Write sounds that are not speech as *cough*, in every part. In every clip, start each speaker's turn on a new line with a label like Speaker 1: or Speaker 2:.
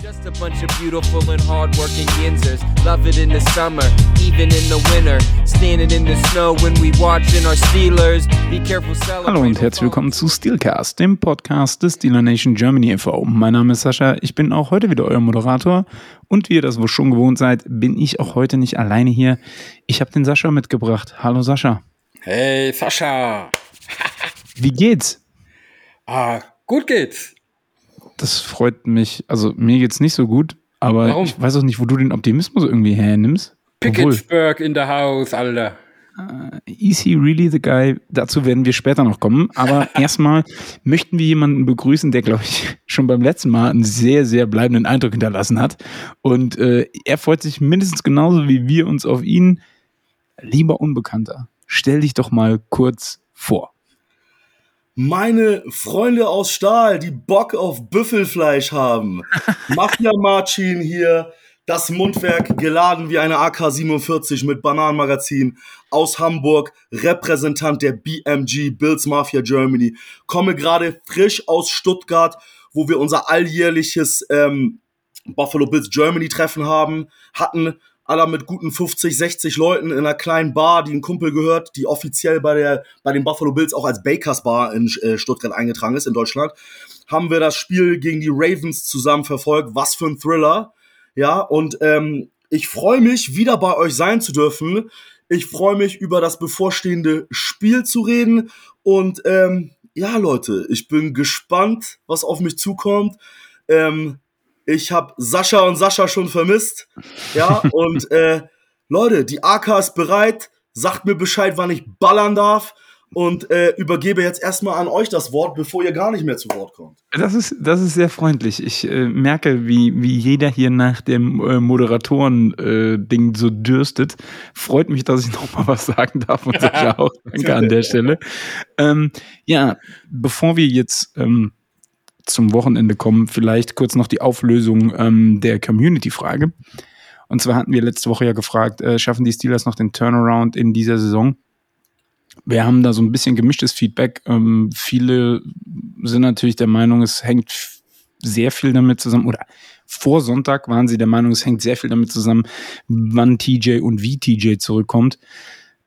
Speaker 1: Just a bunch of beautiful and hardworking Yinzers. Love it in the summer, even in the winter. Standing in the snow when we watching our Steelers. Be careful
Speaker 2: Hallo und herzlich willkommen zu Steelcast, dem Podcast des Steeler Nation Germany e.V. Mein Name ist Sascha, ich bin auch heute wieder euer Moderator und wie ihr das wohl schon gewohnt seid, bin ich auch heute nicht alleine hier. Ich habe den Sascha mitgebracht. Hallo Sascha.
Speaker 3: Hey Sascha. *laughs*
Speaker 2: wie geht's?
Speaker 3: Ah, gut geht's
Speaker 2: das freut mich. Also mir geht's nicht so gut, aber Warum? ich weiß auch nicht, wo du den Optimismus irgendwie hernimmst.
Speaker 3: Picketsburg in the house, Alter.
Speaker 2: Uh, is he really the guy? Dazu werden wir später noch kommen. Aber *laughs* erstmal möchten wir jemanden begrüßen, der, glaube ich, schon beim letzten Mal einen sehr, sehr bleibenden Eindruck hinterlassen hat. Und äh, er freut sich mindestens genauso wie wir uns auf ihn. Lieber Unbekannter, stell dich doch mal kurz vor
Speaker 4: meine Freunde aus Stahl, die Bock auf Büffelfleisch haben. *laughs* Mafia Marcin hier, das Mundwerk geladen wie eine AK-47 mit Bananenmagazin aus Hamburg, Repräsentant der BMG, Bills Mafia Germany. Komme gerade frisch aus Stuttgart, wo wir unser alljährliches ähm, Buffalo Bills Germany Treffen haben, hatten aller mit guten 50, 60 Leuten in einer kleinen Bar, die ein Kumpel gehört, die offiziell bei der bei den Buffalo Bills auch als Bakers Bar in äh, Stuttgart eingetragen ist in Deutschland, haben wir das Spiel gegen die Ravens zusammen verfolgt. Was für ein Thriller, ja und ähm, ich freue mich wieder bei euch sein zu dürfen. Ich freue mich über das bevorstehende Spiel zu reden und ähm, ja Leute, ich bin gespannt, was auf mich zukommt. Ähm, ich habe Sascha und Sascha schon vermisst. Ja, *laughs* und äh, Leute, die AK ist bereit. Sagt mir Bescheid, wann ich ballern darf. Und äh, übergebe jetzt erstmal an euch das Wort, bevor ihr gar nicht mehr zu Wort kommt.
Speaker 2: Das ist, das ist sehr freundlich. Ich äh, merke, wie, wie jeder hier nach dem äh, Moderatoren-Ding so dürstet. Freut mich, dass ich *laughs* nochmal was sagen darf und *laughs* Sascha auch. Danke an der Stelle. Ähm, ja, bevor wir jetzt ähm, zum Wochenende kommen, vielleicht kurz noch die Auflösung ähm, der Community-Frage. Und zwar hatten wir letzte Woche ja gefragt, äh, schaffen die Steelers noch den Turnaround in dieser Saison? Wir haben da so ein bisschen gemischtes Feedback. Ähm, viele sind natürlich der Meinung, es hängt sehr viel damit zusammen, oder vor Sonntag waren sie der Meinung, es hängt sehr viel damit zusammen, wann TJ und wie TJ zurückkommt.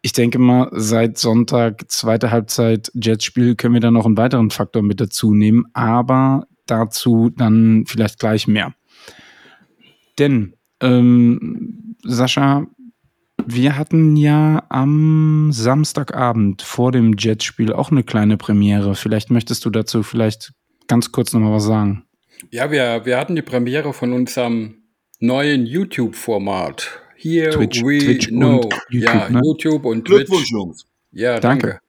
Speaker 2: Ich denke mal, seit Sonntag, zweite Halbzeit Jets-Spiel, können wir da noch einen weiteren Faktor mit dazu nehmen, aber dazu dann vielleicht gleich mehr. Denn, ähm, Sascha, wir hatten ja am Samstagabend vor dem Jets-Spiel auch eine kleine Premiere. Vielleicht möchtest du dazu vielleicht ganz kurz nochmal was sagen.
Speaker 3: Ja, wir, wir hatten die Premiere von unserem neuen YouTube-Format. Here Twitch, we Twitch know. YouTube, ja, ne? YouTube und Twitch. Glückwunsch, Jungs. Ja, danke. danke.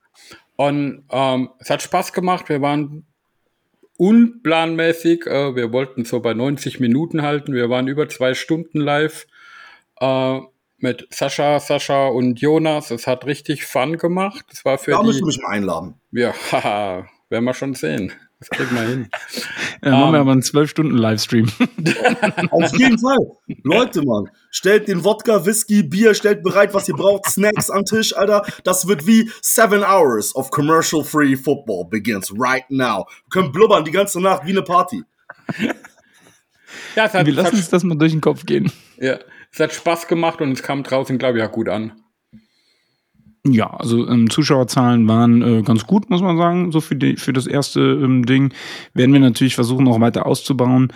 Speaker 3: Und ähm, es hat Spaß gemacht. Wir waren unplanmäßig. Äh, wir wollten so bei 90 Minuten halten. Wir waren über zwei Stunden live äh, mit Sascha, Sascha und Jonas. Es hat richtig Fun gemacht. Es war für
Speaker 4: da
Speaker 3: die,
Speaker 4: müssen wir mich mal einladen.
Speaker 3: Ja, *laughs* haha, werden wir schon sehen. Das kriegen wir hin.
Speaker 2: Ja, dann um, machen wir ähm, aber einen 12-Stunden-Livestream. *laughs*
Speaker 4: Auf jeden Fall. Leute, Mann, stellt den Wodka, Whisky, Bier, stellt bereit, was ihr braucht, Snacks am Tisch, Alter. Das wird wie seven hours of commercial-free football begins right now. Wir können blubbern die ganze Nacht wie eine Party.
Speaker 2: Ja, hat, wir lassen uns das mal durch den Kopf gehen.
Speaker 3: Ja, es hat Spaß gemacht und es kam draußen, glaube ich, auch gut an.
Speaker 2: Ja, also ähm, Zuschauerzahlen waren äh, ganz gut, muss man sagen, so für, die, für das erste ähm, Ding. Werden wir natürlich versuchen, noch weiter auszubauen.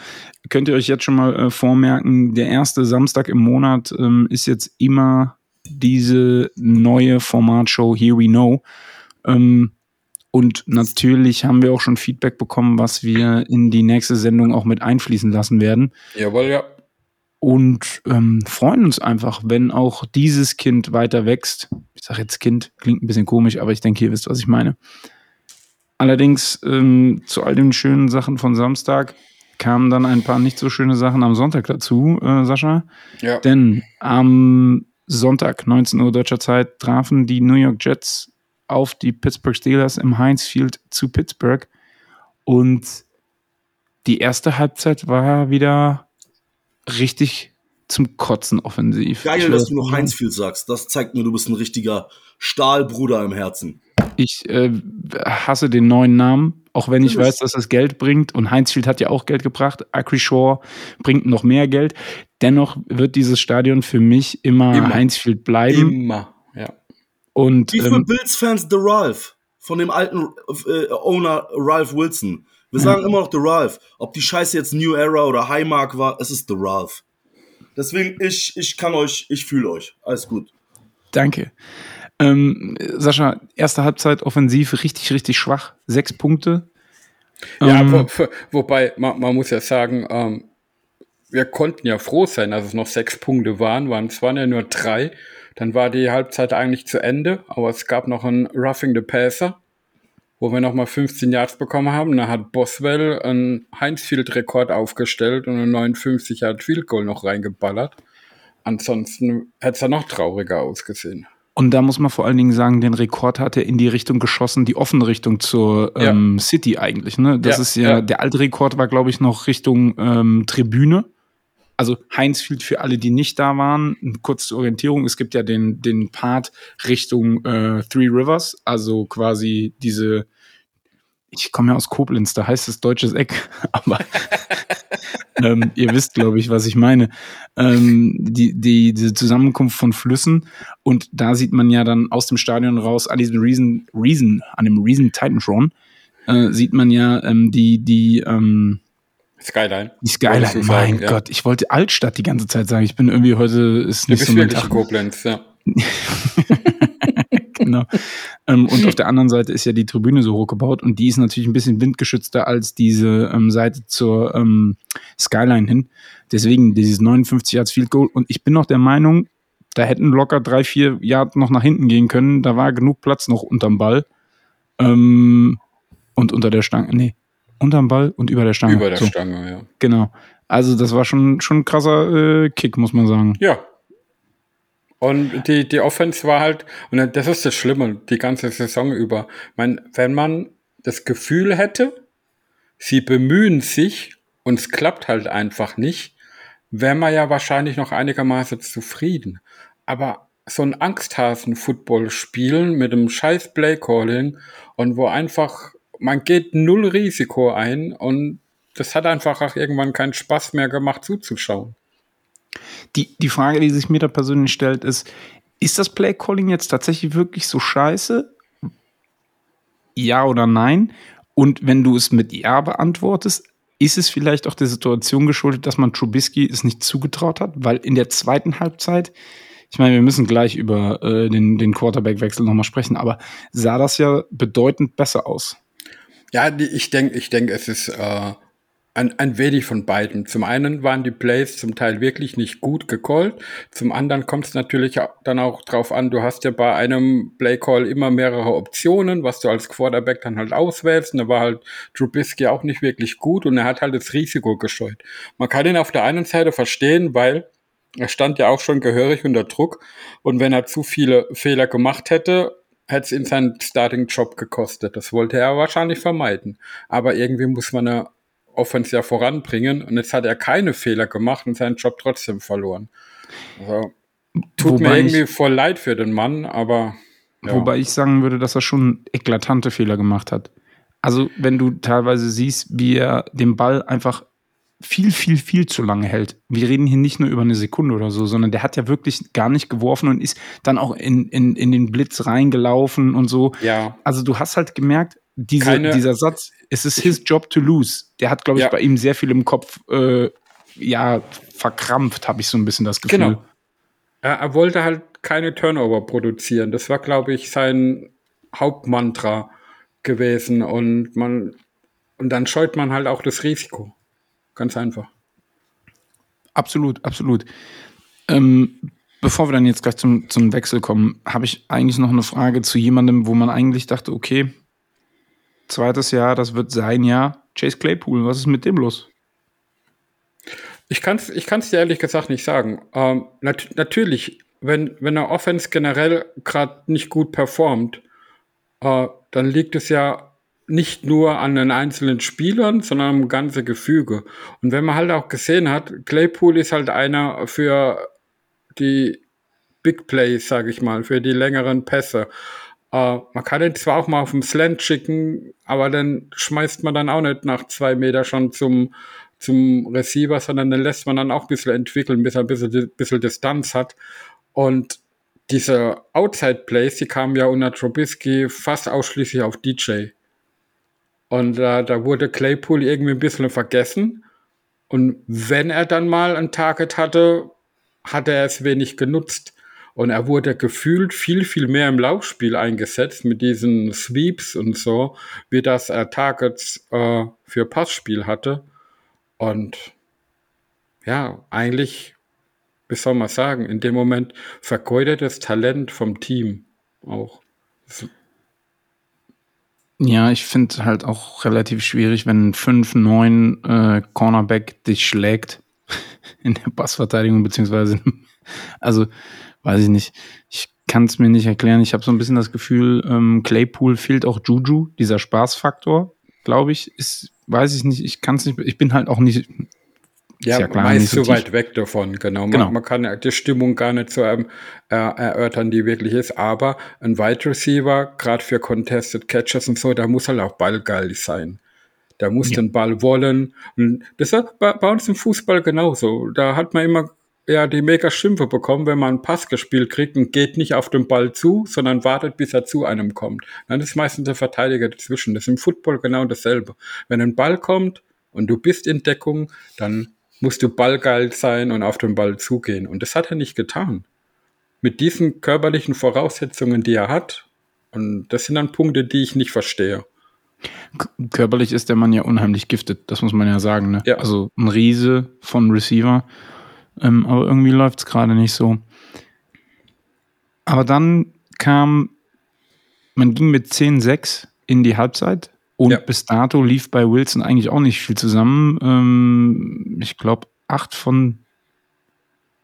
Speaker 2: Könnt ihr euch jetzt schon mal äh, vormerken, der erste Samstag im Monat ähm, ist jetzt immer diese neue Formatshow Here We Know. Ähm, und natürlich haben wir auch schon Feedback bekommen, was wir in die nächste Sendung auch mit einfließen lassen werden.
Speaker 3: Jawohl, ja
Speaker 2: und ähm, freuen uns einfach, wenn auch dieses Kind weiter wächst. Ich sage jetzt Kind, klingt ein bisschen komisch, aber ich denke, ihr wisst, was ich meine. Allerdings ähm, zu all den schönen Sachen von Samstag kamen dann ein paar nicht so schöne Sachen am Sonntag dazu, äh, Sascha. Ja. Denn am Sonntag, 19 Uhr deutscher Zeit, trafen die New York Jets auf die Pittsburgh Steelers im Heinz Field zu Pittsburgh. Und die erste Halbzeit war wieder richtig zum Kotzen offensiv.
Speaker 4: Geil, dass du noch Heinzfield sagst. Das zeigt mir, du bist ein richtiger Stahlbruder im Herzen.
Speaker 2: Ich äh, hasse den neuen Namen, auch wenn ich weiß, dass es Geld bringt. Und Heinzfield hat ja auch Geld gebracht. Acrishaw bringt noch mehr Geld. Dennoch wird dieses Stadion für mich immer, immer. Heinzfield bleiben.
Speaker 3: Immer, ja.
Speaker 2: Und,
Speaker 4: Wie für ähm, Bills-Fans The Ralph von dem alten äh, Owner Ralph Wilson. Wir sagen immer noch The Ralph. Ob die Scheiße jetzt New Era oder Highmark war, es ist The Ralph. Deswegen, ich, ich kann euch, ich fühle euch. Alles gut.
Speaker 2: Danke. Ähm, Sascha, erste Halbzeit offensiv richtig, richtig schwach. Sechs Punkte.
Speaker 3: Ja, ähm, wo, wobei, man, man, muss ja sagen, ähm, wir konnten ja froh sein, dass es noch sechs Punkte waren, waren es waren ja nur drei. Dann war die Halbzeit eigentlich zu Ende, aber es gab noch ein Roughing the Passer, wo wir nochmal 15 Yards bekommen haben. Da hat Boswell einen Heinz-Field-Rekord aufgestellt und einen 59 Yard Field Goal noch reingeballert. Ansonsten hätte es ja noch trauriger ausgesehen.
Speaker 2: Und da muss man vor allen Dingen sagen, den Rekord hat er in die Richtung geschossen, die offene Richtung zur ähm, ja. City eigentlich. Ne? Das ja, ist ja, ja, der alte Rekord war, glaube ich, noch Richtung ähm, Tribüne. Also Heinzfield für alle, die nicht da waren, kurz zur Orientierung, es gibt ja den, den Part Richtung äh, Three Rivers, also quasi diese ich komme ja aus Koblenz, da heißt es deutsches Eck, *laughs* aber *laughs* ähm, ihr wisst, glaube ich, was ich meine. Ähm, die, die, diese Zusammenkunft von Flüssen. Und da sieht man ja dann aus dem Stadion raus, an diesem Reason, Reason, an dem Reason Titantron, äh, sieht man ja ähm, die, die, ähm,
Speaker 3: Skyline.
Speaker 2: Die Skyline, mein sagen, Gott, ja. ich wollte Altstadt die ganze Zeit sagen. Ich bin irgendwie heute ist nicht du bist so mein
Speaker 3: Tag. Koblenz, ja. *laughs*
Speaker 2: genau. ähm, und auf der anderen Seite ist ja die Tribüne so hochgebaut und die ist natürlich ein bisschen windgeschützter als diese ähm, Seite zur ähm, Skyline hin. Deswegen dieses 59 Yards Field Goal. Und ich bin noch der Meinung, da hätten locker drei, vier Yards noch nach hinten gehen können. Da war genug Platz noch unterm Ball. Ähm, und unter der Stange. Nee, unterm Ball und über der Stange.
Speaker 3: Über der so. Stange, ja.
Speaker 2: Genau. Also das war schon, schon ein krasser äh, Kick, muss man sagen.
Speaker 3: Ja, und die, die Offense war halt, und das ist das Schlimme, die ganze Saison über. Meine, wenn man das Gefühl hätte, sie bemühen sich und es klappt halt einfach nicht, wäre man ja wahrscheinlich noch einigermaßen zufrieden. Aber so ein Angsthasen-Football spielen mit einem scheiß Play-Calling und wo einfach, man geht null Risiko ein und das hat einfach auch irgendwann keinen Spaß mehr gemacht zuzuschauen.
Speaker 2: Die, die Frage, die sich mir da persönlich stellt, ist, ist das Play-Calling jetzt tatsächlich wirklich so scheiße? Ja oder nein? Und wenn du es mit Ja beantwortest, ist es vielleicht auch der Situation geschuldet, dass man Trubisky es nicht zugetraut hat? Weil in der zweiten Halbzeit, ich meine, wir müssen gleich über äh, den, den Quarterback-Wechsel nochmal sprechen, aber sah das ja bedeutend besser aus.
Speaker 3: Ja, ich denke, ich denke, es ist äh, ein, ein wenig von beiden. Zum einen waren die Plays zum Teil wirklich nicht gut gecallt. Zum anderen kommt es natürlich dann auch drauf an, du hast ja bei einem Play-Call immer mehrere Optionen, was du als Quarterback dann halt auswählst. Und da war halt Trubisky auch nicht wirklich gut und er hat halt das Risiko gescheut. Man kann ihn auf der einen Seite verstehen, weil er stand ja auch schon gehörig unter Druck. Und wenn er zu viele Fehler gemacht hätte, hätte es ihn seinen Starting-Job gekostet. Das wollte er wahrscheinlich vermeiden. Aber irgendwie muss man ja Offense ja voranbringen. Und jetzt hat er keine Fehler gemacht und seinen Job trotzdem verloren. Also, tut Wobei mir irgendwie voll leid für den Mann, aber.
Speaker 2: Ja. Wobei ich sagen würde, dass er schon eklatante Fehler gemacht hat. Also, wenn du teilweise siehst, wie er den Ball einfach viel, viel, viel zu lange hält. Wir reden hier nicht nur über eine Sekunde oder so, sondern der hat ja wirklich gar nicht geworfen und ist dann auch in, in, in den Blitz reingelaufen und so.
Speaker 3: Ja.
Speaker 2: Also du hast halt gemerkt, diese, Keine, dieser Satz, es ist his job to lose. Der hat, glaube ich, ja. bei ihm sehr viel im Kopf, äh, ja, verkrampft, habe ich so ein bisschen das Gefühl. Genau.
Speaker 3: Er, er wollte halt keine Turnover produzieren. Das war, glaube ich, sein Hauptmantra gewesen. Und man, und dann scheut man halt auch das Risiko. Ganz einfach.
Speaker 2: Absolut, absolut. Ähm, bevor wir dann jetzt gleich zum, zum Wechsel kommen, habe ich eigentlich noch eine Frage zu jemandem, wo man eigentlich dachte, okay, zweites Jahr, das wird sein Jahr. Chase Claypool, was ist mit dem los?
Speaker 3: Ich kann es ich kann's dir ehrlich gesagt nicht sagen. Ähm, nat natürlich, wenn, wenn eine Offense generell gerade nicht gut performt, äh, dann liegt es ja nicht nur an den einzelnen Spielern, sondern am ganzen Gefüge. Und wenn man halt auch gesehen hat, Claypool ist halt einer für die Big Plays, sage ich mal, für die längeren Pässe. äh, man kann den zwar auch mal auf dem Slant schicken, aber dann schmeißt man dann auch nicht nach zwei Meter schon zum, zum Receiver, sondern dann lässt man dann auch ein bisschen entwickeln, bis er ein bisschen, bisschen Distanz hat. Und diese Outside-Plays, die kamen ja unter Trubisky fast ausschließlich auf DJ. Und äh, da wurde Claypool irgendwie ein bisschen vergessen. Und wenn er dann mal ein Target hatte, hatte er es wenig genutzt. Und er wurde gefühlt viel, viel mehr im Laufspiel eingesetzt mit diesen Sweeps und so, wie das er Targets äh, für Passspiel hatte. Und ja, eigentlich, wie soll man sagen, in dem Moment vergeudetes Talent vom Team auch.
Speaker 2: Ja, ich finde halt auch relativ schwierig, wenn 5-9 äh, Cornerback dich schlägt *laughs* in der Passverteidigung, beziehungsweise, *laughs* also weiß ich nicht. Ich kann es mir nicht erklären. Ich habe so ein bisschen das Gefühl, ähm, Claypool fehlt auch Juju, dieser Spaßfaktor, glaube ich, ist, weiß ich nicht, ich kann es nicht, ich bin halt auch nicht,
Speaker 3: ja, ja klar, meist so, weit weg davon, genau. genau. Man, man, kann die Stimmung gar nicht so ähm, äh, erörtern, die wirklich ist. Aber ein Wide Receiver, gerade für Contested Catches und so, da muss halt auch ballgeil sein. Da muss ja. den Ball wollen. Und das ist bei, bei uns im Fußball genauso. Da hat man immer ja die mega Schimpfe bekommen, wenn man einen Pass gespielt kriegt und geht nicht auf den Ball zu, sondern wartet, bis er zu einem kommt. Dann ist meistens der Verteidiger dazwischen. Das ist im Football genau dasselbe. Wenn ein Ball kommt und du bist in Deckung, dann musst du ballgeil sein und auf den Ball zugehen. Und das hat er nicht getan. Mit diesen körperlichen Voraussetzungen, die er hat. Und das sind dann Punkte, die ich nicht verstehe.
Speaker 2: Körperlich ist der Mann ja unheimlich giftet, das muss man ja sagen. Ne? Ja. Also ein Riese von Receiver. Ähm, aber irgendwie läuft es gerade nicht so. Aber dann kam, man ging mit 10-6 in die Halbzeit und ja. bis dato lief bei Wilson eigentlich auch nicht viel zusammen. Ähm, ich glaube, acht von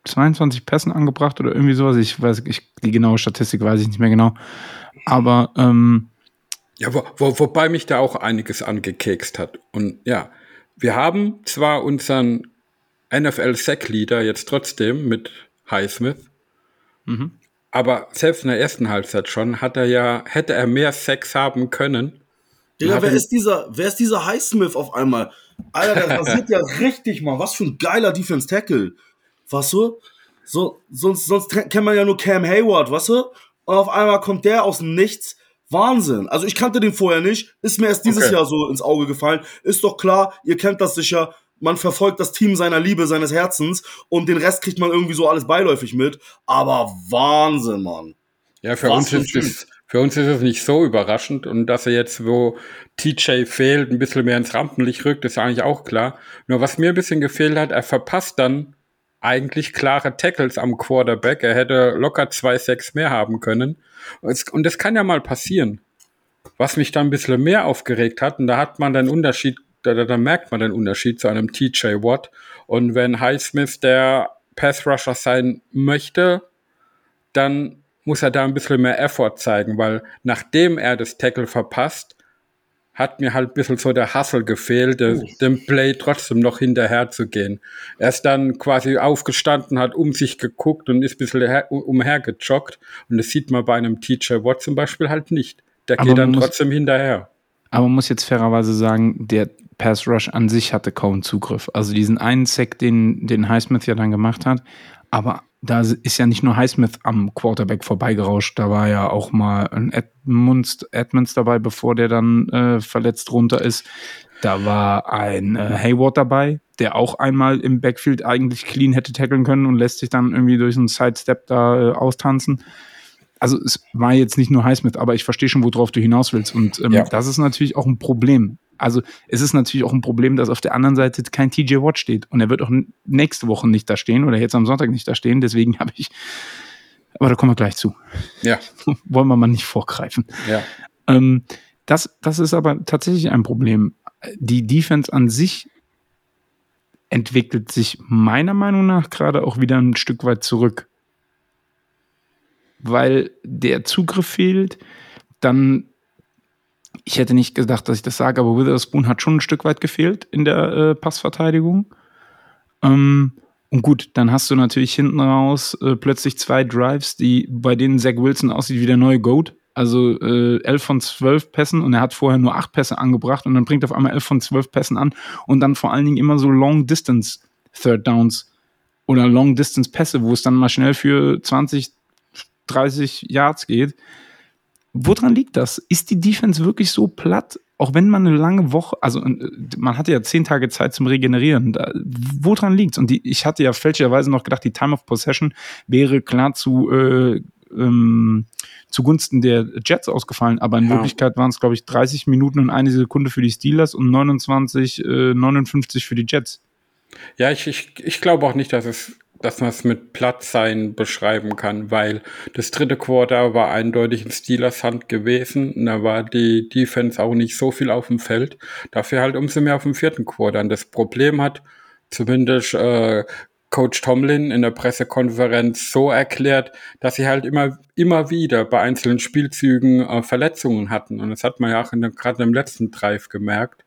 Speaker 2: 22 Pässen angebracht oder irgendwie sowas. Ich weiß, ich, die genaue Statistik weiß ich nicht mehr genau. Aber ähm,
Speaker 3: ja, wo, wo, wobei mich da auch einiges angekekst hat. Und ja, wir haben zwar unseren NFL-Sack-Leader jetzt trotzdem mit Highsmith, mhm. aber selbst in der ersten Halbzeit schon hat er ja, hätte er mehr Sex haben können
Speaker 4: Digga, wer ist dieser, wer ist dieser Highsmith auf einmal? Alter, der rasiert ja *laughs* richtig, Mann. Was für ein geiler Defense Tackle. Weißt du? So, sonst, sonst kennt man ja nur Cam Hayward, weißt du? Und auf einmal kommt der aus dem Nichts. Wahnsinn. Also ich kannte den vorher nicht. Ist mir erst dieses okay. Jahr so ins Auge gefallen. Ist doch klar, ihr kennt das sicher. Man verfolgt das Team seiner Liebe, seines Herzens und den Rest kriegt man irgendwie so alles beiläufig mit. Aber Wahnsinn, Mann.
Speaker 3: Ja, für Was uns ist das, für uns ist es nicht so überraschend und dass er jetzt, wo TJ fehlt, ein bisschen mehr ins Rampenlicht rückt, ist eigentlich auch klar. Nur was mir ein bisschen gefehlt hat, er verpasst dann eigentlich klare Tackles am Quarterback. Er hätte locker zwei, sechs mehr haben können. Und das kann ja mal passieren. Was mich dann ein bisschen mehr aufgeregt hat, und da hat man den Unterschied, da, da merkt man den Unterschied zu einem TJ Watt. Und wenn Highsmith der Pass Rusher sein möchte, dann muss er da ein bisschen mehr Effort zeigen, weil nachdem er das Tackle verpasst, hat mir halt ein bisschen so der Hustle gefehlt, oh. dem Play trotzdem noch hinterher zu gehen. Er ist dann quasi aufgestanden, hat um sich geguckt und ist ein bisschen umhergejoggt. Und das sieht man bei einem TJ Watt zum Beispiel halt nicht. Der aber geht dann muss, trotzdem hinterher.
Speaker 2: Aber man muss jetzt fairerweise sagen, der Pass Rush an sich hatte kaum Zugriff. Also diesen einen Sack, den, den Highsmith ja dann gemacht hat, aber da ist ja nicht nur Highsmith am Quarterback vorbeigerauscht, da war ja auch mal ein Edmunds, Edmonds dabei, bevor der dann äh, verletzt runter ist. Da war ein äh, Hayward dabei, der auch einmal im Backfield eigentlich clean hätte tackeln können und lässt sich dann irgendwie durch einen Sidestep da äh, austanzen. Also es war jetzt nicht nur Highsmith, aber ich verstehe schon, worauf du hinaus willst. Und ähm, ja. das ist natürlich auch ein Problem. Also es ist natürlich auch ein Problem, dass auf der anderen Seite kein TJ Watt steht. Und er wird auch nächste Woche nicht da stehen oder jetzt am Sonntag nicht da stehen. Deswegen *laughs* habe ich, aber da kommen wir gleich zu.
Speaker 3: Ja. *laughs*
Speaker 2: Wollen wir mal nicht vorgreifen.
Speaker 3: Ja.
Speaker 2: Ähm, das, das ist aber tatsächlich ein Problem. Die Defense an sich entwickelt sich meiner Meinung nach gerade auch wieder ein Stück weit zurück. Weil der Zugriff fehlt, dann ich hätte nicht gedacht, dass ich das sage, aber Witherspoon hat schon ein Stück weit gefehlt in der äh, Passverteidigung. Ähm, und gut, dann hast du natürlich hinten raus äh, plötzlich zwei Drives, die bei denen Zach Wilson aussieht wie der neue Goat. Also äh, 11 von 12 Pässen und er hat vorher nur 8 Pässe angebracht und dann bringt er auf einmal 11 von 12 Pässen an und dann vor allen Dingen immer so Long Distance Third Downs oder Long Distance Pässe, wo es dann mal schnell für 20, 30 Yards geht. Woran liegt das? Ist die Defense wirklich so platt? Auch wenn man eine lange Woche, also äh, man hatte ja zehn Tage Zeit zum Regenerieren. Da, woran liegt's? Und die, ich hatte ja fälschlicherweise noch gedacht, die Time of Possession wäre klar zu äh, ähm, zugunsten der Jets ausgefallen, aber in ja. Wirklichkeit waren es, glaube ich, 30 Minuten und eine Sekunde für die Steelers und 29, äh, 59 für die Jets.
Speaker 3: Ja, ich, ich, ich glaube auch nicht, dass es dass man es mit Plattsein beschreiben kann, weil das dritte Quarter war eindeutig in Steelers Hand gewesen. Und da war die Defense auch nicht so viel auf dem Feld. Dafür halt umso mehr auf dem vierten Quarter. Und das Problem hat zumindest äh, Coach Tomlin in der Pressekonferenz so erklärt, dass sie halt immer, immer wieder bei einzelnen Spielzügen äh, Verletzungen hatten. Und das hat man ja auch gerade im letzten Drive gemerkt.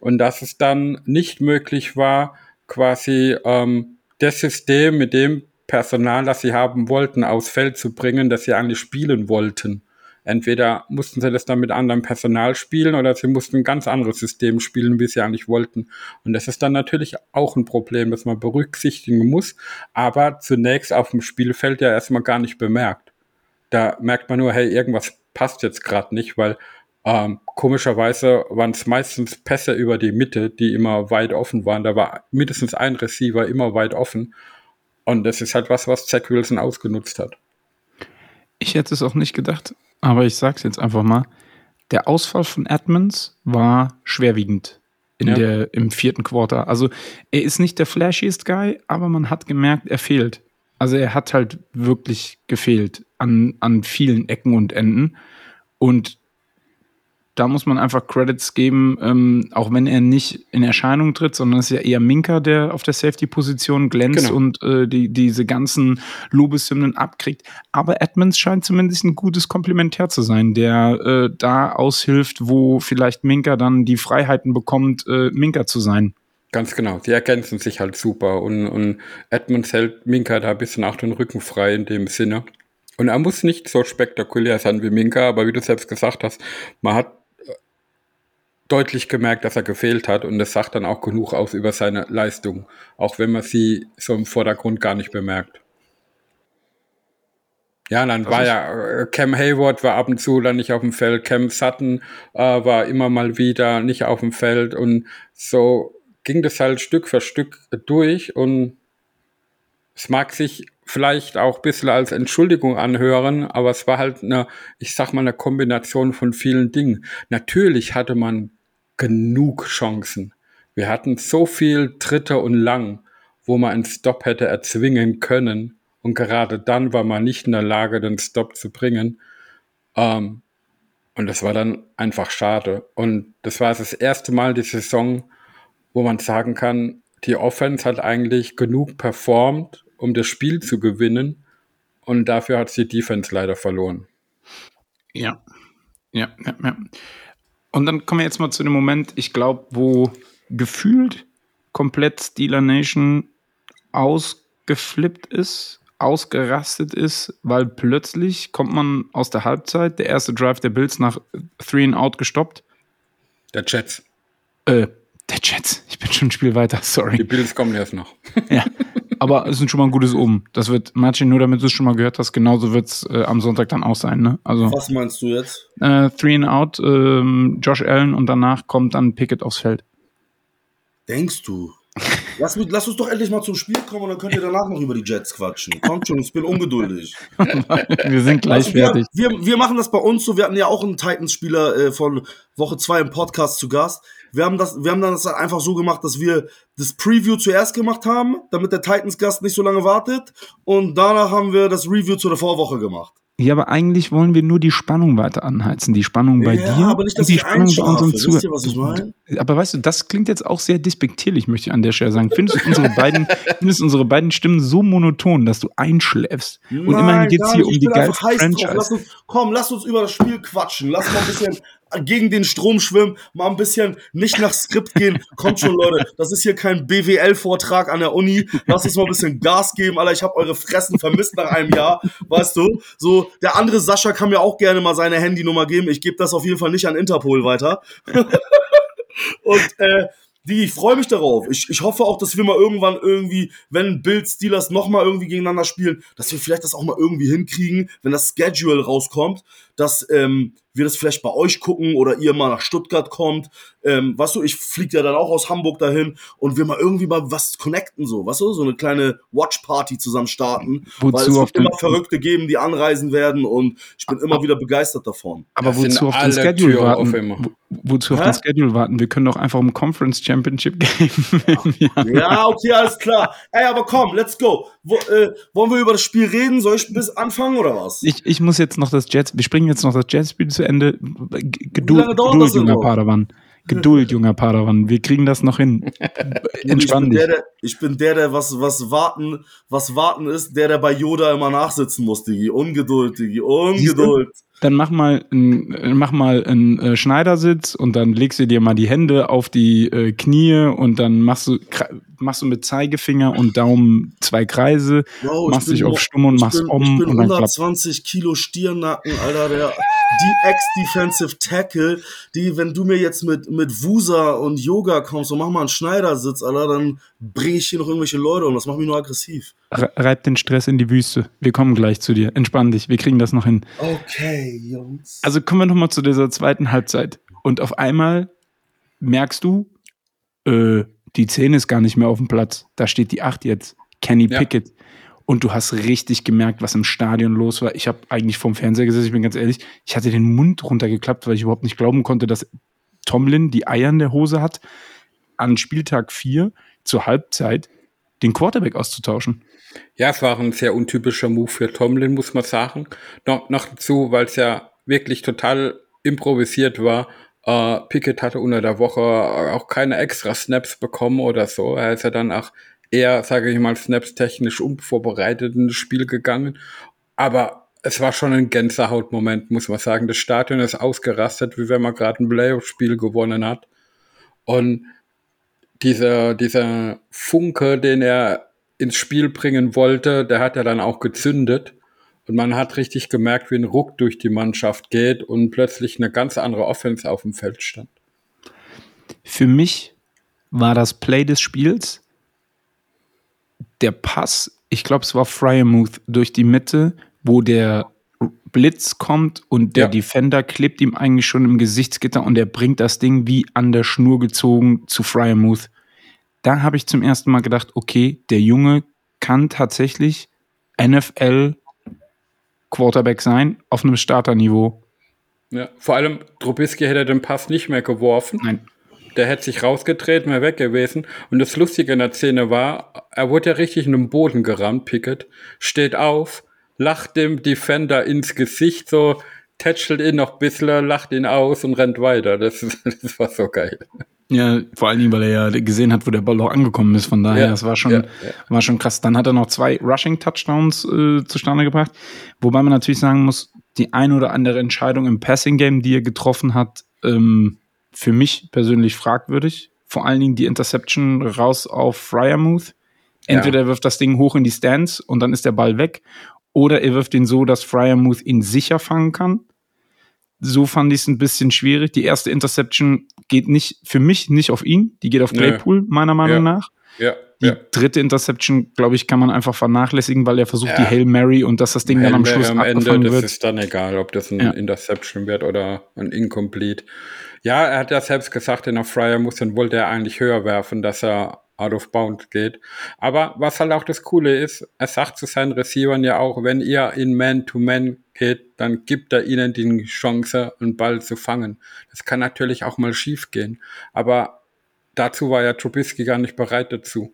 Speaker 3: Und dass es dann nicht möglich war, quasi ähm, das System mit dem Personal, das sie haben wollten, aufs Feld zu bringen, das sie eigentlich spielen wollten. Entweder mussten sie das dann mit anderem Personal spielen oder sie mussten ein ganz anderes System spielen, wie sie eigentlich wollten. Und das ist dann natürlich auch ein Problem, das man berücksichtigen muss, aber zunächst auf dem Spielfeld ja erstmal gar nicht bemerkt. Da merkt man nur, hey, irgendwas passt jetzt gerade nicht, weil ähm, komischerweise waren es meistens Pässe über die Mitte, die immer weit offen waren. Da war mindestens ein Receiver immer weit offen. Und das ist halt was, was Zach Wilson ausgenutzt hat.
Speaker 2: Ich hätte es auch nicht gedacht, aber ich sag's jetzt einfach mal. Der Ausfall von Edmonds war schwerwiegend in ja. der, im vierten Quarter. Also er ist nicht der flashiest Guy, aber man hat gemerkt, er fehlt. Also er hat halt wirklich gefehlt an, an vielen Ecken und Enden. Und da muss man einfach Credits geben, ähm, auch wenn er nicht in Erscheinung tritt, sondern es ist ja eher Minka, der auf der Safety-Position glänzt genau. und äh, die, diese ganzen Lobeshymnen abkriegt. Aber Edmonds scheint zumindest ein gutes Komplementär zu sein, der äh, da aushilft, wo vielleicht Minka dann die Freiheiten bekommt, äh, Minka zu sein.
Speaker 3: Ganz genau, die ergänzen sich halt super und, und Edmonds hält Minka da ein bisschen auch den Rücken frei in dem Sinne. Und er muss nicht so spektakulär sein wie Minka, aber wie du selbst gesagt hast, man hat deutlich gemerkt, dass er gefehlt hat und das sagt dann auch genug aus über seine Leistung, auch wenn man sie so im Vordergrund gar nicht bemerkt. Ja, dann das war ja, äh, Cam Hayward war ab und zu dann nicht auf dem Feld, Cam Sutton äh, war immer mal wieder nicht auf dem Feld und so ging das halt Stück für Stück durch und es mag sich vielleicht auch ein bisschen als Entschuldigung anhören, aber es war halt eine, ich sag mal, eine Kombination von vielen Dingen. Natürlich hatte man genug Chancen. Wir hatten so viel Dritte und Lang, wo man einen Stop hätte erzwingen können. Und gerade dann war man nicht in der Lage, den Stop zu bringen. Ähm, und das war dann einfach schade. Und das war das erste Mal die Saison, wo man sagen kann, die Offense hat eigentlich genug performt, um das Spiel zu gewinnen. Und dafür hat die Defense leider verloren.
Speaker 2: Ja, ja, ja, ja. Und dann kommen wir jetzt mal zu dem Moment, ich glaube, wo gefühlt komplett Steeler Nation ausgeflippt ist, ausgerastet ist, weil plötzlich kommt man aus der Halbzeit, der erste Drive der Bills nach Three and Out gestoppt.
Speaker 3: Der Jets.
Speaker 2: Äh, der Jets. Ich bin schon ein Spiel weiter, sorry.
Speaker 3: Die Bills kommen erst noch.
Speaker 2: ja. *laughs* Aber es ist schon mal ein gutes Oben. Das wird, Martin, nur damit du es schon mal gehört hast, genauso wird es äh, am Sonntag dann auch sein. Ne? Also,
Speaker 4: Was meinst du jetzt?
Speaker 2: Äh, three and out, ähm, Josh Allen und danach kommt dann Pickett aufs Feld.
Speaker 4: Denkst du? Lass, lass, uns doch endlich mal zum Spiel kommen und dann könnt ihr danach noch über die Jets quatschen. Kommt schon, ich bin ungeduldig. *laughs*
Speaker 2: wir sind gleich also, fertig.
Speaker 4: Wir, wir, wir, machen das bei uns so. Wir hatten ja auch einen Titans-Spieler äh, von Woche 2 im Podcast zu Gast. Wir haben das, wir haben dann das einfach so gemacht, dass wir das Preview zuerst gemacht haben, damit der Titans-Gast nicht so lange wartet. Und danach haben wir das Review zu der Vorwoche gemacht.
Speaker 2: Ja, aber eigentlich wollen wir nur die Spannung weiter anheizen. Die Spannung bei
Speaker 4: ja,
Speaker 2: dir
Speaker 4: aber nicht, dass
Speaker 2: die
Speaker 4: Spannung bei unseren Zuhörern.
Speaker 2: Aber weißt du, das klingt jetzt auch sehr despektierlich, möchte ich an der Stelle sagen. Findest du unsere beiden, *laughs* findest unsere beiden Stimmen so monoton, dass du einschläfst? Und Nein, immerhin geht es hier um die geilste Franchise.
Speaker 4: Lass uns, komm, lass uns über das Spiel quatschen. Lass mal ein bisschen gegen den Strom schwimmen, mal ein bisschen nicht nach Skript gehen. Kommt schon, Leute, das ist hier kein BWL-Vortrag an der Uni. Lass uns mal ein bisschen Gas geben, Alter. Ich habe eure Fressen vermisst nach einem Jahr, weißt du? So, der andere Sascha kann mir auch gerne mal seine Handynummer geben. Ich gebe das auf jeden Fall nicht an Interpol weiter. *laughs* Und äh, die, ich freue mich darauf. Ich, ich hoffe auch, dass wir mal irgendwann irgendwie, wenn Bill Steelers nochmal irgendwie gegeneinander spielen, dass wir vielleicht das auch mal irgendwie hinkriegen, wenn das Schedule rauskommt, dass ähm, wir das vielleicht bei euch gucken oder ihr mal nach Stuttgart kommt. Ähm, weißt du, ich fliege ja dann auch aus Hamburg dahin und wir mal irgendwie mal was connecten, so, weißt du, so eine kleine Watch-Party zusammen starten. Wozu weil es wird immer Verrückte geben, die anreisen werden und ich bin immer wieder begeistert davon.
Speaker 2: Aber wozu auf den Schedule Tür warten? Auf wozu auf den Schedule warten? Wir können doch einfach um Conference Championship *laughs* gehen.
Speaker 4: ja, okay, alles klar. Ey, aber komm, let's go. Wo, äh, wollen wir über das Spiel reden? Soll ich bis anfangen oder was?
Speaker 2: Ich, ich muss jetzt noch das Jets, wir springen jetzt noch das Jets-Spiel zu Ende. Geduld, Geduld junger noch? Padawan. Geduld, junger Padawan. Wir kriegen das noch hin. *laughs* Entspann dich.
Speaker 4: Ich bin der, der was, was warten, was warten ist, der, der bei Yoda immer nachsitzen muss, Digi. Ungeduld, Digi. Ungeduld
Speaker 2: dann mach mal, ein, mach mal einen äh, Schneidersitz und dann legst du dir mal die Hände auf die äh, Knie und dann machst du, machst du mit Zeigefinger und Daumen zwei Kreise, wow, machst dich auf stumm und machst bin, um. Ich
Speaker 4: bin und 120 Kilo Stirnacken, Alter, der die Ex-Defensive Tackle, die, wenn du mir jetzt mit, mit Wusa und Yoga kommst und mach mal einen Schneidersitz, Alter, dann bringe ich hier noch irgendwelche Leute und das macht mich nur aggressiv.
Speaker 2: Reib den Stress in die Wüste. Wir kommen gleich zu dir. Entspann dich, wir kriegen das noch hin.
Speaker 4: Okay, Jungs.
Speaker 2: Also kommen wir nochmal zu dieser zweiten Halbzeit. Und auf einmal merkst du, äh, die 10 ist gar nicht mehr auf dem Platz. Da steht die 8 jetzt. Kenny ja. Pickett. Und du hast richtig gemerkt, was im Stadion los war. Ich habe eigentlich vorm Fernseher gesessen, ich bin ganz ehrlich, ich hatte den Mund runtergeklappt, weil ich überhaupt nicht glauben konnte, dass Tomlin die Eier in der Hose hat, an Spieltag 4 zur Halbzeit den Quarterback auszutauschen.
Speaker 3: Ja, es war ein sehr untypischer Move für Tomlin, muss man sagen. Noch, noch dazu, weil es ja wirklich total improvisiert war. Äh, Pickett hatte unter der Woche auch keine extra Snaps bekommen oder so. Er ist ja dann auch eher, sage ich mal, snaps technisch unvorbereitet in das Spiel gegangen. Aber es war schon ein Gänsehautmoment, muss man sagen. Das Stadion ist ausgerastet, wie wenn man gerade ein Playoff-Spiel gewonnen hat. Und dieser, dieser Funke, den er ins Spiel bringen wollte, der hat ja dann auch gezündet. Und man hat richtig gemerkt, wie ein Ruck durch die Mannschaft geht und plötzlich eine ganz andere Offense auf dem Feld stand.
Speaker 2: Für mich war das Play des Spiels der Pass, ich glaube, es war Fryermuth durch die Mitte, wo der Blitz kommt und der ja. Defender klebt ihm eigentlich schon im Gesichtsgitter und er bringt das Ding wie an der Schnur gezogen zu Fryermuth. Da habe ich zum ersten Mal gedacht, okay, der Junge kann tatsächlich NFL Quarterback sein auf einem Starterniveau.
Speaker 3: Ja, vor allem Trubisky hätte den Pass nicht mehr geworfen.
Speaker 2: Nein
Speaker 3: der hätte sich rausgetreten, wäre weg gewesen. Und das Lustige in der Szene war, er wurde ja richtig in den Boden gerammt, Pickett, steht auf, lacht dem Defender ins Gesicht, so tätschelt ihn noch ein bisschen, lacht ihn aus und rennt weiter. Das, *laughs* das war so geil.
Speaker 2: Ja, vor allen Dingen, weil er ja gesehen hat, wo der Ball auch angekommen ist. Von daher, ja, das war schon, ja, ja. war schon krass. Dann hat er noch zwei Rushing-Touchdowns äh, zustande gebracht. Wobei man natürlich sagen muss, die ein oder andere Entscheidung im Passing-Game, die er getroffen hat, ähm, für mich persönlich fragwürdig. Vor allen Dingen die Interception raus auf Fryermuth. Entweder er wirft das Ding hoch in die Stands und dann ist der Ball weg, oder er wirft ihn so, dass Fryermuth ihn sicher fangen kann. So fand ich es ein bisschen schwierig. Die erste Interception geht nicht, für mich nicht auf ihn, die geht auf Claypool, meiner Meinung ja. nach.
Speaker 3: Ja.
Speaker 2: Die ja. dritte Interception, glaube ich, kann man einfach vernachlässigen, weil er versucht die Hail Mary und dass das Ding Hail dann am Schluss am Ende, wird.
Speaker 3: Das ist dann egal, ob das ein. Interception wird oder ein Incomplete. Ja, er hat ja selbst gesagt, in der Fryer muss dann wollte er eigentlich höher werfen, dass er out of bound geht. Aber was halt auch das Coole ist, er sagt zu seinen Receivern ja auch, wenn ihr in Man-to-Man -Man geht, dann gibt er ihnen die Chance, einen Ball zu fangen. Das kann natürlich auch mal schief gehen. Aber dazu war ja Trubisky gar nicht bereit dazu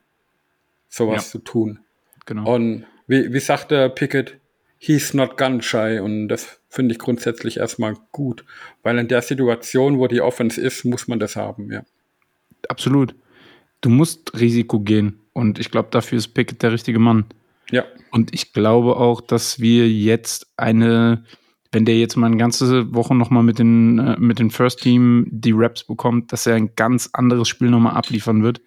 Speaker 3: sowas ja. zu tun. Genau. Und wie, wie sagte Pickett, he's not gun shy und das finde ich grundsätzlich erstmal gut, weil in der Situation, wo die Offense ist, muss man das haben, ja.
Speaker 2: absolut. Du musst Risiko gehen. Und ich glaube, dafür ist Pickett der richtige Mann.
Speaker 3: Ja.
Speaker 2: Und ich glaube auch, dass wir jetzt eine, wenn der jetzt mal eine ganze Woche nochmal mit den, äh, mit den First Team die Raps bekommt, dass er ein ganz anderes Spiel nochmal abliefern wird.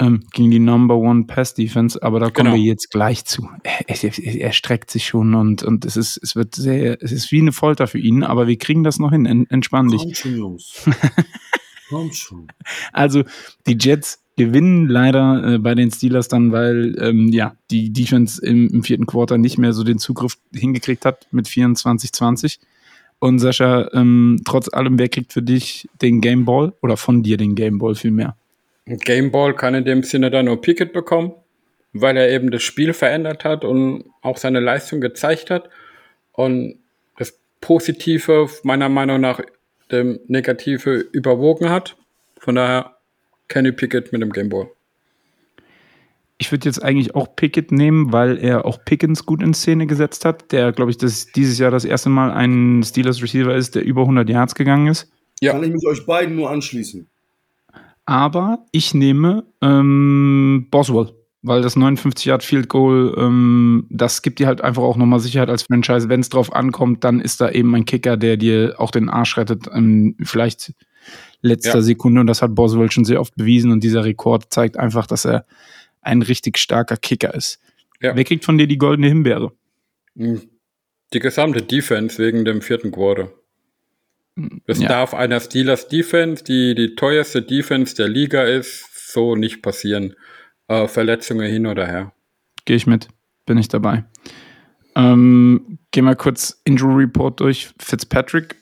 Speaker 2: Ähm, gegen die Number One Pass Defense, aber da kommen genau. wir jetzt gleich zu. Er, er, er, streckt sich schon und, und es ist, es wird sehr, es ist wie eine Folter für ihn, aber wir kriegen das noch hin. Entspann dich. Jungs. *laughs* Komm schon. Also, die Jets gewinnen leider äh, bei den Steelers dann, weil ähm, ja, die Defense im, im, vierten Quarter nicht mehr so den Zugriff hingekriegt hat mit 24-20. Und Sascha, ähm, trotz allem, wer kriegt für dich den Game Ball oder von dir den Game Ball vielmehr?
Speaker 3: Game Ball kann in dem Sinne dann nur Pickett bekommen, weil er eben das Spiel verändert hat und auch seine Leistung gezeigt hat. Und das Positive meiner Meinung nach dem Negative überwogen hat. Von daher Kenny Pickett mit dem Gameball.
Speaker 2: Ich würde jetzt eigentlich auch Pickett nehmen, weil er auch Pickens gut in Szene gesetzt hat, der, glaube ich, das dieses Jahr das erste Mal ein Steelers Receiver ist, der über 100 Yards gegangen ist.
Speaker 4: Ja. Kann ich mich euch beiden nur anschließen.
Speaker 2: Aber ich nehme ähm, Boswell, weil das 59 Yard Field Goal, ähm, das gibt dir halt einfach auch nochmal Sicherheit als Franchise. Wenn es drauf ankommt, dann ist da eben ein Kicker, der dir auch den Arsch rettet. Ähm, vielleicht letzter ja. Sekunde und das hat Boswell schon sehr oft bewiesen und dieser Rekord zeigt einfach, dass er ein richtig starker Kicker ist. Ja. Wer kriegt von dir die goldene Himbeere?
Speaker 3: Hm. Die gesamte Defense wegen dem vierten Quarter. Es ja. darf einer Steelers Defense, die die teuerste Defense der Liga ist, so nicht passieren. Äh, Verletzungen hin oder her.
Speaker 2: Gehe ich mit, bin ich dabei. Ähm, gehen wir kurz Injury Report durch. Fitzpatrick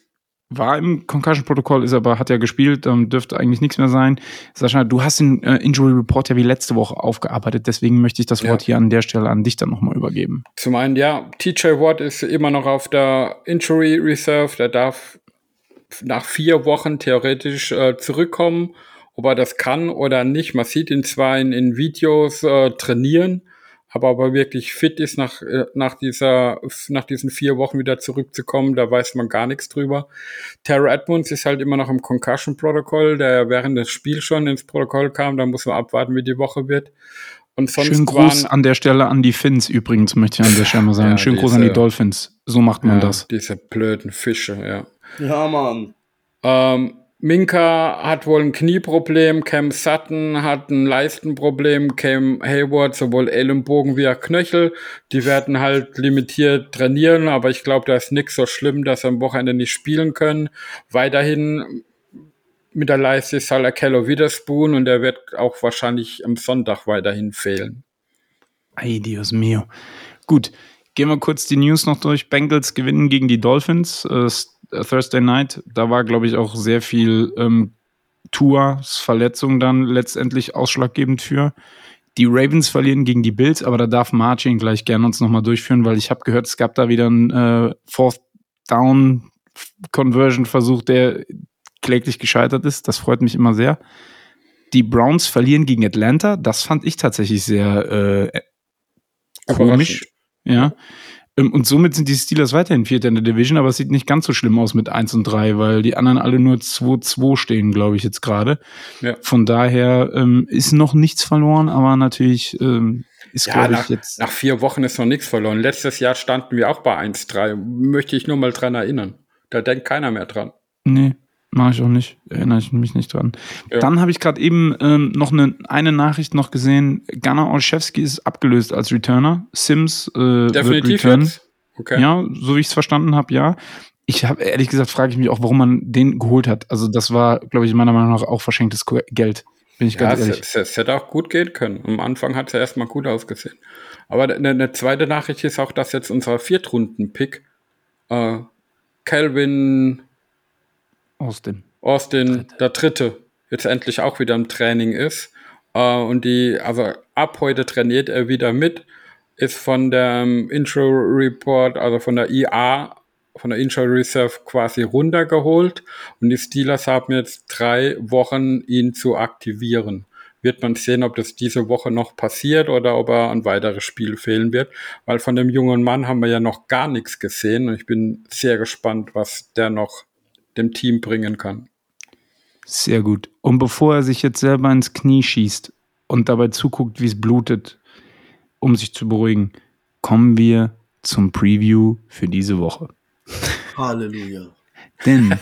Speaker 2: war im Concussion-Protokoll, ist aber, hat ja gespielt, ähm, dürfte eigentlich nichts mehr sein. Sascha, du hast den äh, Injury Report ja wie letzte Woche aufgearbeitet, deswegen möchte ich das Wort ja. hier an der Stelle an dich dann nochmal übergeben.
Speaker 3: Zum einen, ja, TJ Watt ist immer noch auf der Injury Reserve, der darf nach vier Wochen theoretisch äh, zurückkommen. Ob er das kann oder nicht, man sieht ihn zwar in, in Videos äh, trainieren, aber ob er wirklich fit ist, nach, äh, nach, dieser, nach diesen vier Wochen wieder zurückzukommen, da weiß man gar nichts drüber. Terra Edmonds ist halt immer noch im Concussion-Protokoll, der während des Spiels schon ins Protokoll kam, da muss man abwarten, wie die Woche wird.
Speaker 2: Und sonst Schönen Gruß an der Stelle an die Finns übrigens, möchte ich an der Stelle mal sagen. ja, Schönen Gruß an die Dolphins. So macht man ja, das.
Speaker 3: Diese blöden Fische, ja.
Speaker 4: Ja, Mann.
Speaker 3: Ähm, Minka hat wohl ein Knieproblem, Cam Sutton hat ein Leistenproblem, Cam Hayward sowohl Ellenbogen wie auch Knöchel. Die werden halt limitiert trainieren, aber ich glaube, da ist nichts so schlimm, dass sie am Wochenende nicht spielen können. Weiterhin mit der Leiste ist Salakello Witherspoon und der wird auch wahrscheinlich am Sonntag weiterhin fehlen.
Speaker 2: Ay, Dios mio. Gut, gehen wir kurz die News noch durch. Bengals gewinnen gegen die Dolphins. Äh, Thursday Night, da war, glaube ich, auch sehr viel ähm, Tours Verletzung dann letztendlich ausschlaggebend für. Die Ravens verlieren gegen die Bills, aber da darf Marcin gleich gerne uns nochmal durchführen, weil ich habe gehört, es gab da wieder einen äh, Fourth Down Conversion Versuch, der kläglich gescheitert ist. Das freut mich immer sehr. Die Browns verlieren gegen Atlanta. Das fand ich tatsächlich sehr äh, komisch. Ja. Ähm, und somit sind die Steelers weiterhin Vierter in der Division, aber es sieht nicht ganz so schlimm aus mit 1 und 3, weil die anderen alle nur 2-2 stehen, glaube ich, jetzt gerade. Ja. Von daher ähm, ist noch nichts verloren, aber natürlich ähm, ist, ja, ich, jetzt.
Speaker 3: Nach vier Wochen ist noch nichts verloren. Letztes Jahr standen wir auch bei 1-3. Möchte ich nur mal dran erinnern. Da denkt keiner mehr dran.
Speaker 2: Nee. Mache ich auch nicht, erinnere ich mich nicht dran. Ja. Dann habe ich gerade eben ähm, noch eine, eine Nachricht noch gesehen. Gunnar Olszewski ist abgelöst als Returner. Sims äh,
Speaker 3: Definitiv
Speaker 2: wird return. Okay. Ja, so wie ich es verstanden habe, ja. Ich habe ehrlich gesagt, frage ich mich auch, warum man den geholt hat. Also das war, glaube ich, meiner Meinung nach auch verschenktes Geld. Bin ich ja, ganz ehrlich.
Speaker 3: Es, es, hätte auch gut gehen können. Am Anfang hat es ja erstmal gut ausgesehen. Aber eine, eine, zweite Nachricht ist auch, dass jetzt unser Viertrunden-Pick äh, Calvin
Speaker 2: Austin.
Speaker 3: Austin, Dritte. der Dritte, jetzt endlich auch wieder im Training ist. Äh, und die, also ab heute trainiert er wieder mit, ist von der um, Intro Report, also von der IA, von der Intro Reserve quasi runtergeholt. Und die Steelers haben jetzt drei Wochen, ihn zu aktivieren wird man sehen, ob das diese Woche noch passiert oder ob er ein weiteres Spiel fehlen wird. Weil von dem jungen Mann haben wir ja noch gar nichts gesehen und ich bin sehr gespannt, was der noch dem Team bringen kann.
Speaker 2: Sehr gut. Und bevor er sich jetzt selber ins Knie schießt und dabei zuguckt, wie es blutet, um sich zu beruhigen, kommen wir zum Preview für diese Woche.
Speaker 4: Halleluja.
Speaker 2: Denn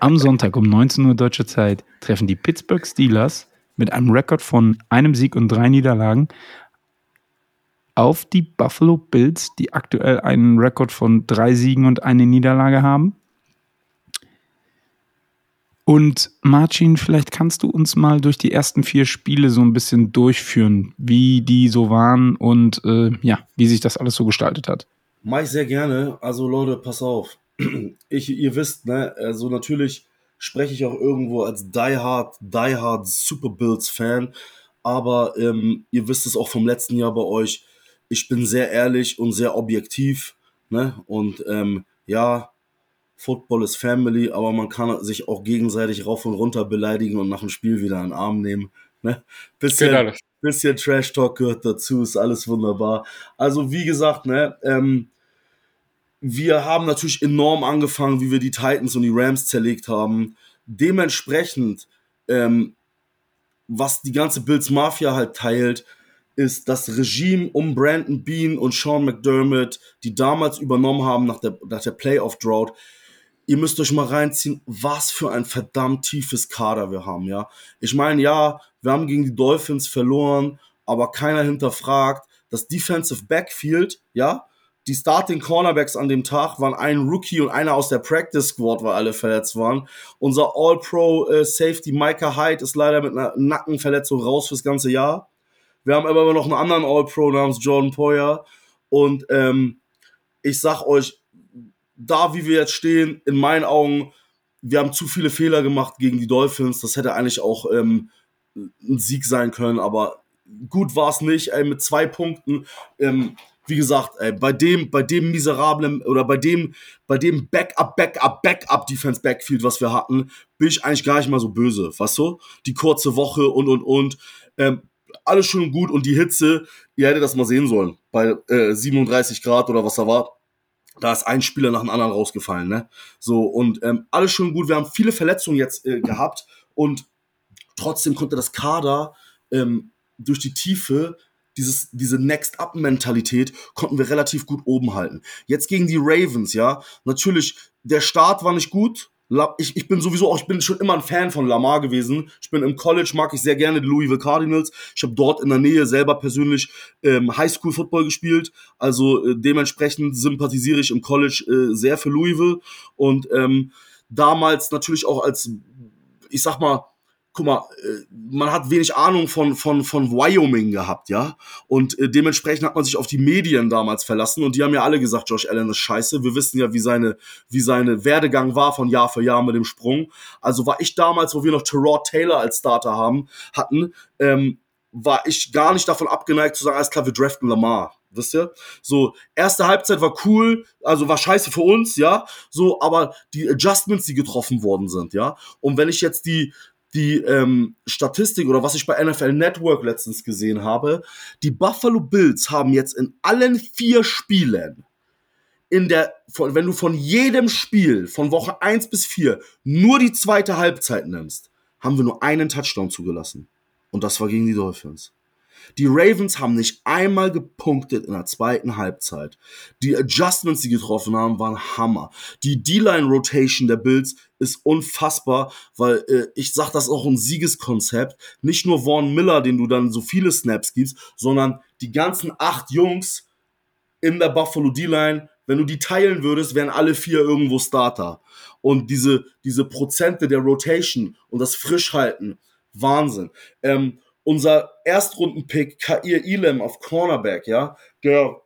Speaker 2: am Sonntag um 19 Uhr deutsche Zeit treffen die Pittsburgh Steelers mit einem Rekord von einem Sieg und drei Niederlagen auf die Buffalo Bills, die aktuell einen Rekord von drei Siegen und eine Niederlage haben. Und Marcin, vielleicht kannst du uns mal durch die ersten vier Spiele so ein bisschen durchführen, wie die so waren und äh, ja, wie sich das alles so gestaltet hat.
Speaker 4: Mach ich sehr gerne. Also Leute, pass auf. *clears throat* Ich, ihr wisst, ne, also natürlich spreche ich auch irgendwo als Die Hard, Die Hard Super Bills Fan, aber ähm, ihr wisst es auch vom letzten Jahr bei euch. Ich bin sehr ehrlich und sehr objektiv, ne, und ähm, ja, Football ist Family, aber man kann sich auch gegenseitig rauf und runter beleidigen und nach dem Spiel wieder einen Arm nehmen. Ne? Bisschen, genau. bisschen Trash Talk gehört dazu, ist alles wunderbar. Also wie gesagt, ne, ähm, wir haben natürlich enorm angefangen, wie wir die Titans und die Rams zerlegt haben. Dementsprechend, ähm, was die ganze Bills Mafia halt teilt, ist das Regime um Brandon Bean und Sean McDermott, die damals übernommen haben nach der, nach der Playoff-Drought, ihr müsst euch mal reinziehen, was für ein verdammt tiefes Kader wir haben, ja. Ich meine, ja, wir haben gegen die Dolphins verloren, aber keiner hinterfragt, das Defensive Backfield, ja, die Starting Cornerbacks an dem Tag waren ein Rookie und einer aus der Practice Squad, weil alle verletzt waren. Unser All-Pro äh, Safety Micah Hyde ist leider mit einer Nackenverletzung raus fürs ganze Jahr. Wir haben aber noch einen anderen All-Pro namens Jordan Poyer. Und ähm, ich sag euch, da, wie wir jetzt stehen, in meinen Augen, wir haben zu viele Fehler gemacht gegen die Dolphins. Das hätte eigentlich auch ähm, ein Sieg sein können, aber gut war es nicht. Ey, mit zwei Punkten. Ähm, wie gesagt, ey, bei dem, bei dem miserablen oder bei dem, bei dem Backup, Backup, Backup Defense Backfield, was wir hatten, bin ich eigentlich gar nicht mal so böse, weißt du? Die kurze Woche und und und. Ähm, alles schön und gut und die Hitze, ihr hättet das mal sehen sollen. Bei äh, 37 Grad oder was da war da ist ein Spieler nach dem anderen rausgefallen, ne? So, und ähm, alles schon gut. Wir haben viele Verletzungen jetzt äh, gehabt und trotzdem konnte das Kader ähm, durch die Tiefe dieses, diese Next-Up-Mentalität konnten wir relativ gut oben halten. Jetzt gegen die Ravens, ja, natürlich, der Start war nicht gut, ich, ich bin sowieso auch, ich bin schon immer ein Fan von Lamar gewesen. Ich bin im College, mag ich sehr gerne die Louisville Cardinals. Ich habe dort in der Nähe selber persönlich ähm, Highschool-Football gespielt. Also äh, dementsprechend sympathisiere ich im College äh, sehr für Louisville. Und ähm, damals natürlich auch als, ich sag mal, guck mal, äh, man hat wenig Ahnung von, von, von Wyoming gehabt, ja. Und äh, dementsprechend hat man sich auf die Medien damals verlassen und die haben ja alle gesagt, Josh Allen ist scheiße. Wir wissen ja, wie seine, wie seine Werdegang war von Jahr für Jahr mit dem Sprung. Also war ich damals, wo wir noch Terod Taylor als Starter haben, hatten, ähm, war ich gar nicht davon abgeneigt zu sagen, alles klar, wir draften Lamar. Wisst ihr? So, erste Halbzeit war cool, also war scheiße für uns, ja. So, aber die Adjustments, die getroffen worden sind, ja. Und wenn ich jetzt die, die ähm, Statistik oder was ich bei NFL Network letztens gesehen habe, die Buffalo Bills haben jetzt in allen vier Spielen in der, von, wenn du von jedem Spiel von Woche 1 bis 4 nur die zweite Halbzeit nimmst, haben wir nur einen Touchdown zugelassen. Und das war gegen die Dolphins. Die Ravens haben nicht einmal gepunktet in der zweiten Halbzeit. Die Adjustments, die getroffen haben, waren Hammer. Die D-Line-Rotation der Bills ist unfassbar, weil äh, ich sag, das ist auch ein Siegeskonzept. Nicht nur Vaughn Miller, den du dann so viele Snaps gibst, sondern die ganzen acht Jungs in der Buffalo D-Line, wenn du die teilen würdest, wären alle vier irgendwo Starter. Und diese, diese Prozente der Rotation und das Frischhalten, Wahnsinn. Ähm, unser Erstrundenpick Kair Elam auf Cornerback, ja, der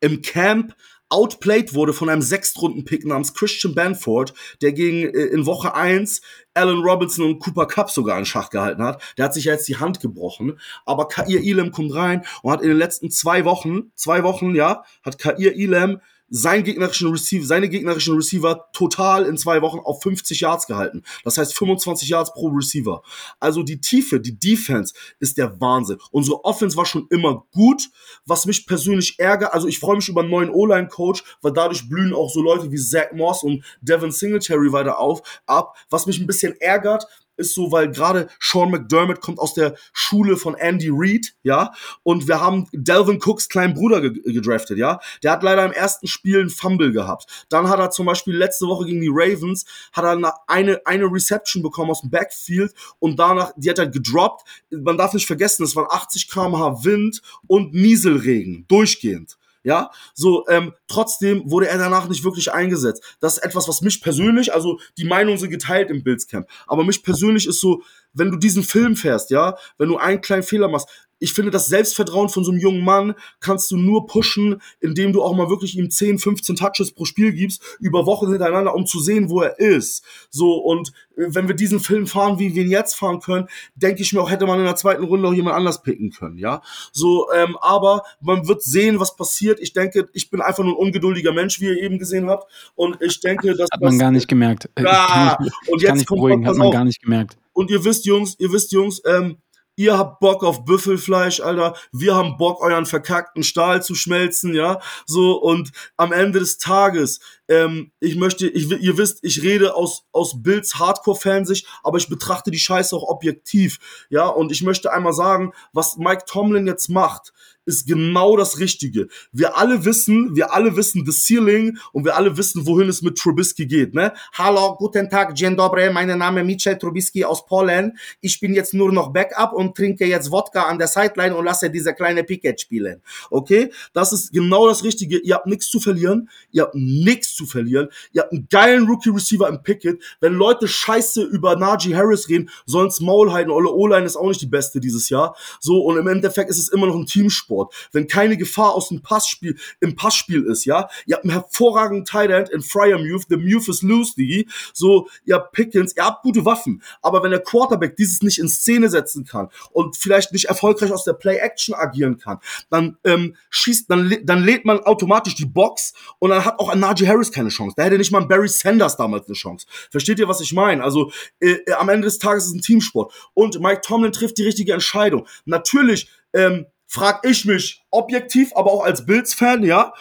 Speaker 4: im Camp outplayed wurde von einem Sechstrunden-Pick namens Christian Banford, der gegen äh, in Woche 1 Allen Robinson und Cooper Cup sogar in Schach gehalten hat. Der hat sich ja jetzt die Hand gebrochen. Aber Kair Elam kommt rein und hat in den letzten zwei Wochen, zwei Wochen, ja, hat Kair Elam sein gegnerischen Receiver, seine gegnerischen Receiver total in zwei Wochen auf 50 Yards gehalten. Das heißt 25 Yards pro Receiver. Also die Tiefe, die Defense ist der Wahnsinn. Unsere Offense war schon immer gut, was mich persönlich ärgert. Also ich freue mich über einen neuen O-Line-Coach, weil dadurch blühen auch so Leute wie Zach Moss und Devin Singletary weiter auf, ab. Was mich ein bisschen ärgert, ist so, weil gerade Sean McDermott kommt aus der Schule von Andy Reid, ja, und wir haben Delvin Cooks kleinen Bruder gedraftet, ja. Der hat leider im ersten Spiel einen Fumble gehabt. Dann hat er zum Beispiel letzte Woche gegen die Ravens, hat er eine, eine Reception bekommen aus dem Backfield und danach, die hat er gedroppt. Man darf nicht vergessen, es waren 80 km/h Wind und Nieselregen, durchgehend. Ja, so, ähm, trotzdem wurde er danach nicht wirklich eingesetzt. Das ist etwas, was mich persönlich, also die Meinungen sind geteilt im Bildscamp, aber mich persönlich ist so, wenn du diesen Film fährst, ja, wenn du einen kleinen Fehler machst, ich finde, das Selbstvertrauen von so einem jungen Mann kannst du nur pushen, indem du auch mal wirklich ihm 10, 15 Touches pro Spiel gibst, über Wochen hintereinander, um zu sehen, wo er ist. So, und äh, wenn wir diesen Film fahren, wie wir ihn jetzt fahren können, denke ich mir auch, hätte man in der zweiten Runde auch jemand anders picken können, ja. So, ähm, aber man wird sehen, was passiert. Ich denke, ich bin einfach nur ein ungeduldiger Mensch, wie ihr eben gesehen habt. Und ich denke, dass.
Speaker 2: Hat man
Speaker 4: das,
Speaker 2: gar nicht gemerkt.
Speaker 4: Ja,
Speaker 2: kann und jetzt nicht kommt beruhigen, hat man gar nicht gemerkt.
Speaker 4: Und ihr wisst, Jungs, ihr wisst, Jungs, ähm, Ihr habt Bock auf Büffelfleisch, Alter. Wir haben Bock, euren verkackten Stahl zu schmelzen, ja. So, und am Ende des Tages, ähm, ich möchte, ich, ihr wisst, ich rede aus, aus Bills Hardcore-Fansicht, aber ich betrachte die Scheiße auch objektiv, ja. Und ich möchte einmal sagen, was Mike Tomlin jetzt macht, ist genau das Richtige. Wir alle wissen, wir alle wissen the ceiling und wir alle wissen, wohin es mit Trubisky geht, ne? Hallo, guten Tag, dzień dobry, mein Name Michel Trubisky aus Polen. Ich bin jetzt nur noch Backup und trinke jetzt Wodka an der Sideline und lasse diese kleine Picket spielen. Okay? Das ist genau das Richtige. Ihr habt nichts zu verlieren. Ihr habt nichts zu verlieren. Ihr habt einen geilen Rookie Receiver im Picket. Wenn Leute scheiße über Najee Harris reden, sollen's Maul halten. Olle O-Line ist auch nicht die beste dieses Jahr. So, und im Endeffekt ist es immer noch ein Teamsport. Sport, wenn keine Gefahr aus dem Passspiel, im Passspiel ist, ja. Ihr habt einen hervorragenden Tight End in Fryer Muth, the Muth is loose, Digi. So, ihr habt Pickens, ihr habt gute Waffen. Aber wenn der Quarterback dieses nicht in Szene setzen kann und vielleicht nicht erfolgreich aus der Play-Action agieren kann, dann ähm, schießt, dann, dann lädt man automatisch die Box und dann hat auch ein Najee Harris keine Chance. Da hätte nicht mal ein Barry Sanders damals eine Chance. Versteht ihr, was ich meine? Also äh, äh am Ende des Tages ist es ein Teamsport. Und Mike Tomlin trifft die richtige Entscheidung. Natürlich ähm, frag ich mich objektiv, aber auch als Bills-Fan, ja,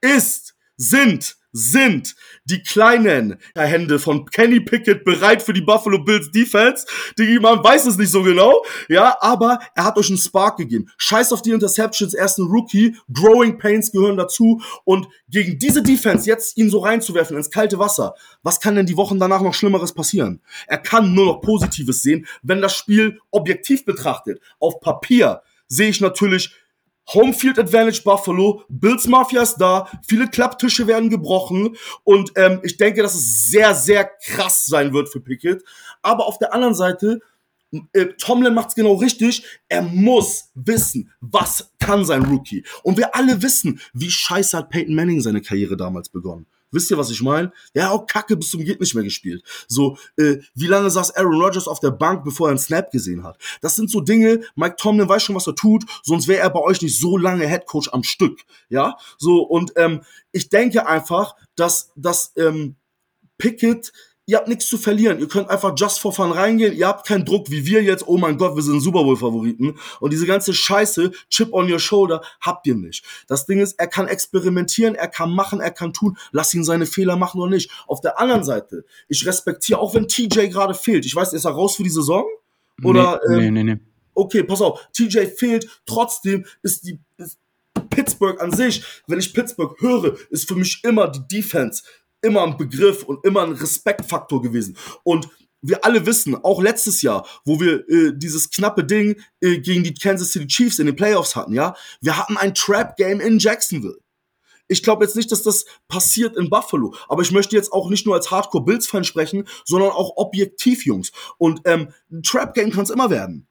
Speaker 4: ist, sind, sind die kleinen Hände von Kenny Pickett bereit für die Buffalo Bills Defense? Die, man weiß es nicht so genau, ja, aber er hat euch einen Spark gegeben. Scheiß auf die Interceptions, ersten Rookie, Growing Pains gehören dazu und gegen diese Defense jetzt ihn so reinzuwerfen ins kalte Wasser, was kann denn die Wochen danach noch Schlimmeres passieren? Er kann nur noch Positives sehen, wenn das Spiel objektiv betrachtet, auf Papier sehe ich natürlich Homefield Advantage Buffalo, Bills Mafia ist da, viele Klapptische werden gebrochen und ähm, ich denke, dass es sehr, sehr krass sein wird für Pickett. Aber auf der anderen Seite, äh, Tomlin macht's genau richtig. Er muss wissen, was kann sein Rookie. Und wir alle wissen, wie scheiße hat Peyton Manning seine Karriere damals begonnen. Wisst ihr, was ich meine? Ja, auch Kacke bis zum geht nicht mehr gespielt. So, äh, wie lange saß Aaron Rodgers auf der Bank, bevor er einen Snap gesehen hat? Das sind so Dinge, Mike Tomlin weiß schon, was er tut, sonst wäre er bei euch nicht so lange Headcoach am Stück. Ja, so, und ähm, ich denke einfach, dass, dass ähm, Pickett ihr habt nichts zu verlieren. Ihr könnt einfach just for fun reingehen. Ihr habt keinen Druck wie wir jetzt. Oh mein Gott, wir sind Super Bowl Favoriten. Und diese ganze Scheiße, Chip on your shoulder, habt ihr nicht. Das Ding ist, er kann experimentieren, er kann machen, er kann tun. Lass ihn seine Fehler machen oder nicht. Auf der anderen Seite, ich respektiere, auch wenn TJ gerade fehlt. Ich weiß, ist er raus für die Saison? Oder, nee, ähm, nee, nee, nee. Okay, pass auf. TJ fehlt. Trotzdem ist die, ist Pittsburgh an sich, wenn ich Pittsburgh höre, ist für mich immer die Defense immer ein Begriff und immer ein Respektfaktor gewesen. Und wir alle wissen, auch letztes Jahr, wo wir äh, dieses knappe Ding äh, gegen die Kansas City Chiefs in den Playoffs hatten, ja, wir hatten ein Trap-Game in Jacksonville. Ich glaube jetzt nicht, dass das passiert in Buffalo, aber ich möchte jetzt auch nicht nur als Hardcore-Bills-Fan sprechen, sondern auch objektiv, Jungs. Und ähm, ein Trap-Game kann es immer werden.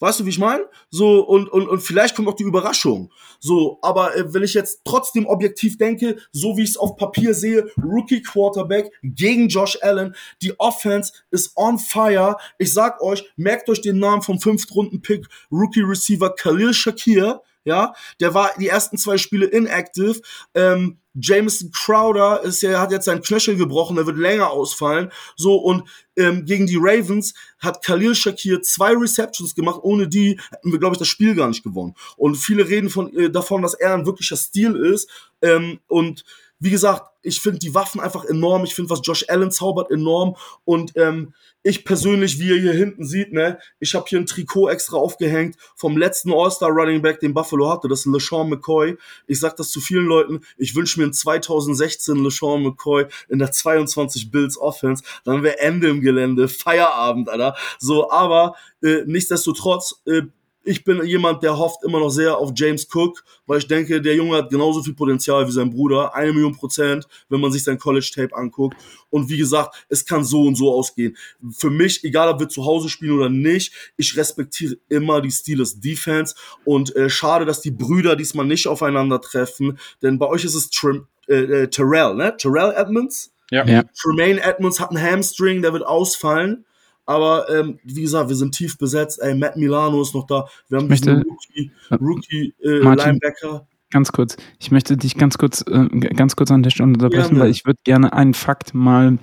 Speaker 4: Weißt du, wie ich meine? So, und, und, und vielleicht kommt auch die Überraschung. So, aber äh, wenn ich jetzt trotzdem objektiv denke, so wie ich es auf Papier sehe, Rookie Quarterback gegen Josh Allen, die Offense ist on fire. Ich sag euch, merkt euch den Namen vom Fünftrunden-Pick, Rookie Receiver Khalil Shakir ja, der war die ersten zwei Spiele inactive. Ähm, Jameson Crowder ist ja, hat jetzt seinen Knöchel gebrochen, der wird länger ausfallen. So, und ähm, gegen die Ravens hat Khalil Shakir zwei Receptions gemacht, ohne die hätten wir, glaube ich, das Spiel gar nicht gewonnen. Und viele reden von, äh, davon, dass er ein wirklicher Stil ist. Ähm, und wie gesagt, ich finde die Waffen einfach enorm. Ich finde, was Josh Allen zaubert, enorm. Und ähm, ich persönlich, wie ihr hier hinten seht, ne, ich habe hier ein Trikot extra aufgehängt vom letzten All-Star Running Back, den Buffalo hatte. Das ist LeSean McCoy. Ich sag das zu vielen Leuten. Ich wünsche mir in 2016 LeSean McCoy in der 22 Bills Offense. Dann wäre Ende im Gelände, Feierabend, Alter. So, aber äh, nichtsdestotrotz äh, ich bin jemand, der hofft immer noch sehr auf James Cook, weil ich denke, der Junge hat genauso viel Potenzial wie sein Bruder. Eine Million Prozent, wenn man sich sein College-Tape anguckt. Und wie gesagt, es kann so und so ausgehen. Für mich, egal ob wir zu Hause spielen oder nicht, ich respektiere immer die Steelers Defense. Und äh, schade, dass die Brüder diesmal nicht aufeinandertreffen. Denn bei euch ist es Trim, äh, äh, Terrell, ne? Terrell Edmonds?
Speaker 3: Ja. ja.
Speaker 4: Tremaine Edmonds hat einen Hamstring, der wird ausfallen. Aber ähm, wie gesagt, wir sind tief besetzt. Ey, Matt Milano ist noch da. Wir haben
Speaker 2: möchte,
Speaker 4: diesen Rookie, Rookie äh, Martin, Linebacker.
Speaker 2: Ganz kurz. Ich möchte dich ganz kurz, äh, ganz kurz an der Stelle unterbrechen, ja, weil ich würde gerne einen Fakt mal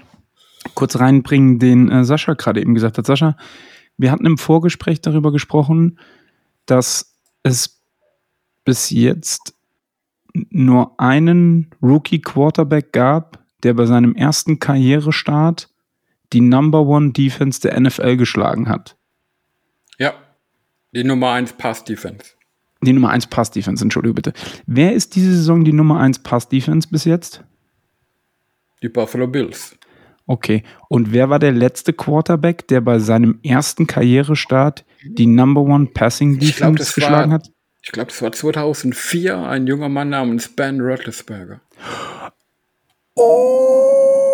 Speaker 2: kurz reinbringen, den äh, Sascha gerade eben gesagt hat. Sascha, wir hatten im Vorgespräch darüber gesprochen, dass es bis jetzt nur einen Rookie Quarterback gab, der bei seinem ersten Karrierestart die Number One Defense der NFL geschlagen hat.
Speaker 3: Ja, die Nummer 1 Pass Defense.
Speaker 2: Die Nummer 1 Pass Defense, entschuldige bitte. Wer ist diese Saison die Nummer 1 Pass Defense bis jetzt?
Speaker 3: Die Buffalo Bills.
Speaker 2: Okay. Und wer war der letzte Quarterback, der bei seinem ersten Karrierestart die Number One Passing Defense glaub, geschlagen
Speaker 3: war,
Speaker 2: hat?
Speaker 3: Ich glaube, das war 2004 ein junger Mann namens Ben Roethlisberger.
Speaker 2: Oh!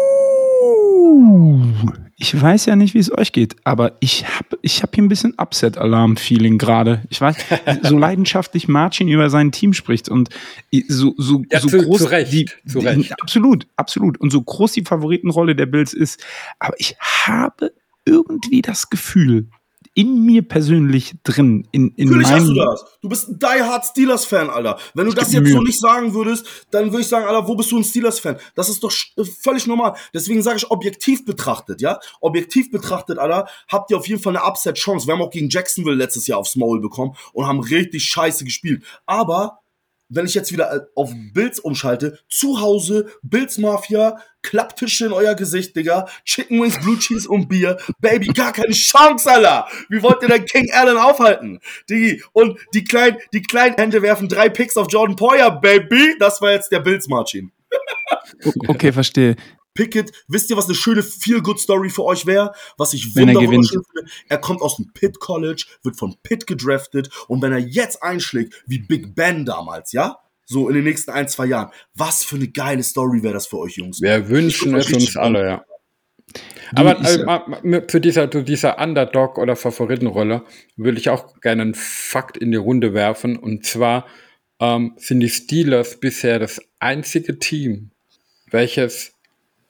Speaker 2: Ich weiß ja nicht, wie es euch geht, aber ich habe ich hab hier ein bisschen Upset-Alarm-Feeling gerade. Ich weiß, *laughs* so leidenschaftlich Marcin über sein Team spricht und so, so, ja, so
Speaker 3: zu,
Speaker 2: groß
Speaker 3: zu Recht,
Speaker 2: die,
Speaker 3: zu Recht.
Speaker 2: absolut, absolut. Und so groß die Favoritenrolle der Bills ist. Aber ich habe irgendwie das Gefühl, in mir persönlich drin. In, in
Speaker 4: Natürlich hast du das. Du bist ein Die Hard Steelers-Fan, Alter. Wenn du das jetzt Mühe. so nicht sagen würdest, dann würde ich sagen, Alter, wo bist du ein Steelers-Fan? Das ist doch äh, völlig normal. Deswegen sage ich objektiv betrachtet, ja? Objektiv betrachtet, Alter, habt ihr auf jeden Fall eine Upset-Chance. Wir haben auch gegen Jacksonville letztes Jahr aufs Maul bekommen und haben richtig scheiße gespielt. Aber wenn ich jetzt wieder äh, auf Bills umschalte, zu Hause, Bills Mafia, Klapptische in euer Gesicht, Digga, Chicken Wings, Blue Cheese und Bier, Baby, gar keine Chance, Alter. Wie wollt ihr denn King Allen aufhalten? Digi, und die kleinen, die kleinen Hände werfen drei Picks auf Jordan Poyer, Baby. Das war jetzt der Bills Marcin.
Speaker 2: okay, verstehe.
Speaker 4: Pickett, wisst ihr, was eine schöne Feel-Good-Story für euch wäre? Was ich wunderbar finde. Er kommt aus dem Pitt College, wird von Pitt gedraftet und wenn er jetzt einschlägt, wie Big Ben damals, ja? So in den nächsten ein, zwei Jahren. Was für eine geile Story wäre das für euch, Jungs?
Speaker 3: Wir wünschen es uns alle, ja. Aber äh, zu dieser, dieser Underdog- oder Favoritenrolle will ich auch gerne einen Fakt in die Runde werfen. Und zwar ähm, sind die Steelers bisher das einzige Team, welches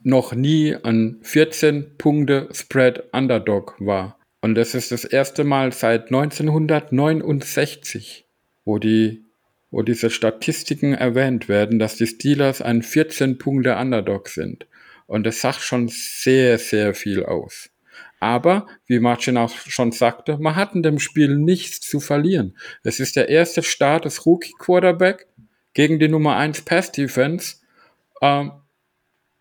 Speaker 3: noch nie ein 14 Punkte Spread Underdog war. Und das ist das erste Mal seit 1969, wo die wo diese Statistiken erwähnt werden, dass die Steelers ein 14 Punkte Underdog sind. Und das sagt schon sehr, sehr viel aus. Aber, wie Marcin auch schon sagte, man hat in dem Spiel nichts zu verlieren. Es ist der erste Start des Rookie Quarterback gegen die Nummer 1 Pass Defense. Ähm,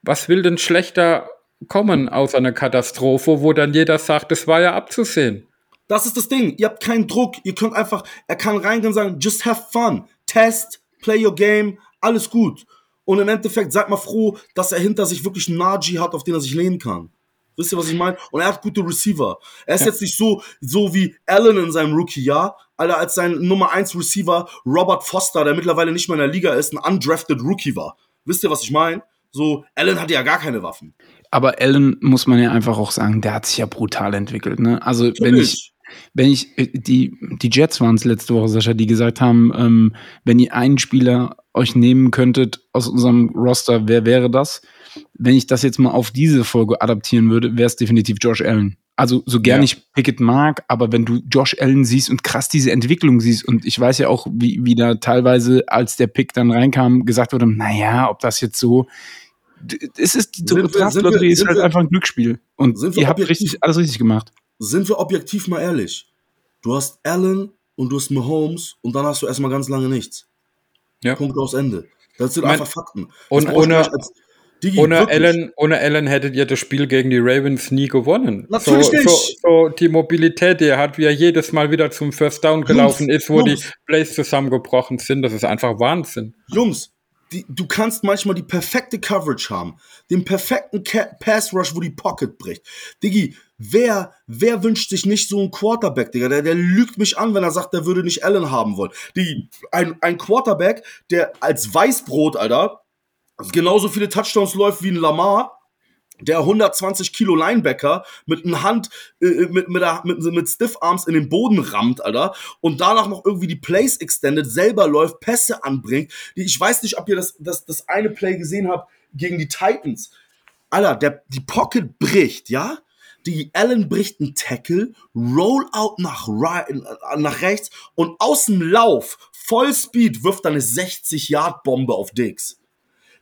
Speaker 3: was will denn schlechter kommen aus einer Katastrophe, wo dann jeder sagt, es war ja abzusehen?
Speaker 4: Das ist das Ding. Ihr habt keinen Druck. Ihr könnt einfach, er kann reingehen und sagen, just have fun. Test, play your game, alles gut. Und im Endeffekt seid mal froh, dass er hinter sich wirklich einen Najee hat, auf den er sich lehnen kann. Wisst ihr, was ich meine? Und er hat gute Receiver. Er ist ja. jetzt nicht so, so wie Allen in seinem Rookie-Jahr, Alter, als sein Nummer 1 Receiver Robert Foster, der mittlerweile nicht mehr in der Liga ist, ein undrafted Rookie war. Wisst ihr, was ich meine? So, Allen hatte ja gar keine Waffen.
Speaker 2: Aber Allen muss man ja einfach auch sagen, der hat sich ja brutal entwickelt. Ne? Also Natürlich. wenn ich wenn ich äh, die die Jets waren es letzte Woche, Sascha, die gesagt haben, ähm, wenn ihr einen Spieler euch nehmen könntet aus unserem Roster, wer wäre das? Wenn ich das jetzt mal auf diese Folge adaptieren würde, wäre es definitiv Josh Allen. Also so gern ja. ich Pickett mag, aber wenn du Josh Allen siehst und krass diese Entwicklung siehst und ich weiß ja auch, wie, wie da teilweise, als der Pick dann reinkam, gesagt wurde, naja, ob das jetzt so es ist die Draftlotterie ist halt wir, einfach ein Glücksspiel und ihr habt richtig alles richtig gemacht.
Speaker 4: Sind wir objektiv mal ehrlich? Du hast Allen und du hast Mahomes und dann hast du erstmal ganz lange nichts. Ja. Punkt aus Ende. Das sind mein, einfach Fakten.
Speaker 3: Und ohne, Digi, ohne, Allen, ohne Allen hättet ihr das Spiel gegen die Ravens nie gewonnen.
Speaker 4: Natürlich
Speaker 3: so,
Speaker 4: nicht.
Speaker 3: So, so, die Mobilität, die er hat, wie er jedes Mal wieder zum First Down gelaufen Jungs, ist, wo Jungs. die Plays zusammengebrochen sind, das ist einfach Wahnsinn.
Speaker 4: Jungs, die, du kannst manchmal die perfekte Coverage haben, den perfekten Pass Rush, wo die Pocket bricht. Digi, wer, wer wünscht sich nicht so einen Quarterback, Digga? Der, der lügt mich an, wenn er sagt, der würde nicht Allen haben wollen. Die, ein, ein Quarterback, der als Weißbrot, Alter, genauso viele Touchdowns läuft wie ein Lamar, der 120 Kilo Linebacker mit einer Hand, äh, äh mit, mit, mit, mit Stiff Arms in den Boden rammt, Alter, und danach noch irgendwie die Plays extended, selber läuft, Pässe anbringt. Ich weiß nicht, ob ihr das, das, das eine Play gesehen habt gegen die Titans. Alter, der, die Pocket bricht, ja? Die Allen bricht einen Tackle, Rollout nach, nach rechts und aus dem Lauf, Vollspeed, wirft eine 60-Yard-Bombe auf Diggs.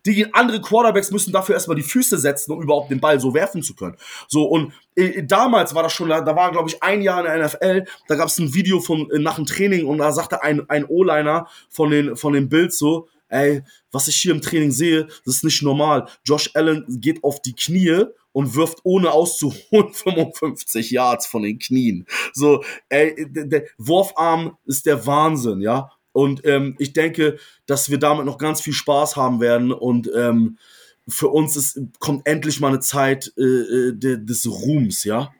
Speaker 4: Die andere Quarterbacks müssen dafür erstmal die Füße setzen, um überhaupt den Ball so werfen zu können. So, und äh, damals war das schon, da war, glaube ich, ein Jahr in der NFL, da gab es ein Video von äh, nach dem Training und da sagte ein, ein O-Liner von den, von den Bills so, ey, was ich hier im Training sehe, das ist nicht normal. Josh Allen geht auf die Knie und wirft ohne auszuholen *laughs* 55 Yards von den Knien. So, ey, der Wurfarm ist der Wahnsinn, ja. Und ähm, ich denke, dass wir damit noch ganz viel Spaß haben werden. Und ähm, für uns ist, kommt endlich mal eine Zeit äh, äh de, des Ruhms, ja.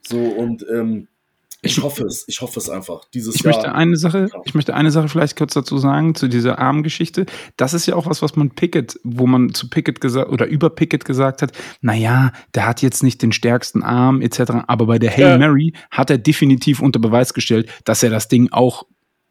Speaker 4: So und ähm, ich hoffe es, ich hoffe es einfach. Dieses
Speaker 2: ich
Speaker 4: Jahr,
Speaker 2: möchte eine Sache, ich möchte eine Sache vielleicht kurz dazu sagen zu dieser Armgeschichte. Das ist ja auch was, was man Pickett, wo man zu Pickett gesagt oder über Pickett gesagt hat. Naja, der hat jetzt nicht den stärksten Arm etc. Aber bei der Hail Mary hat er definitiv unter Beweis gestellt, dass er das Ding auch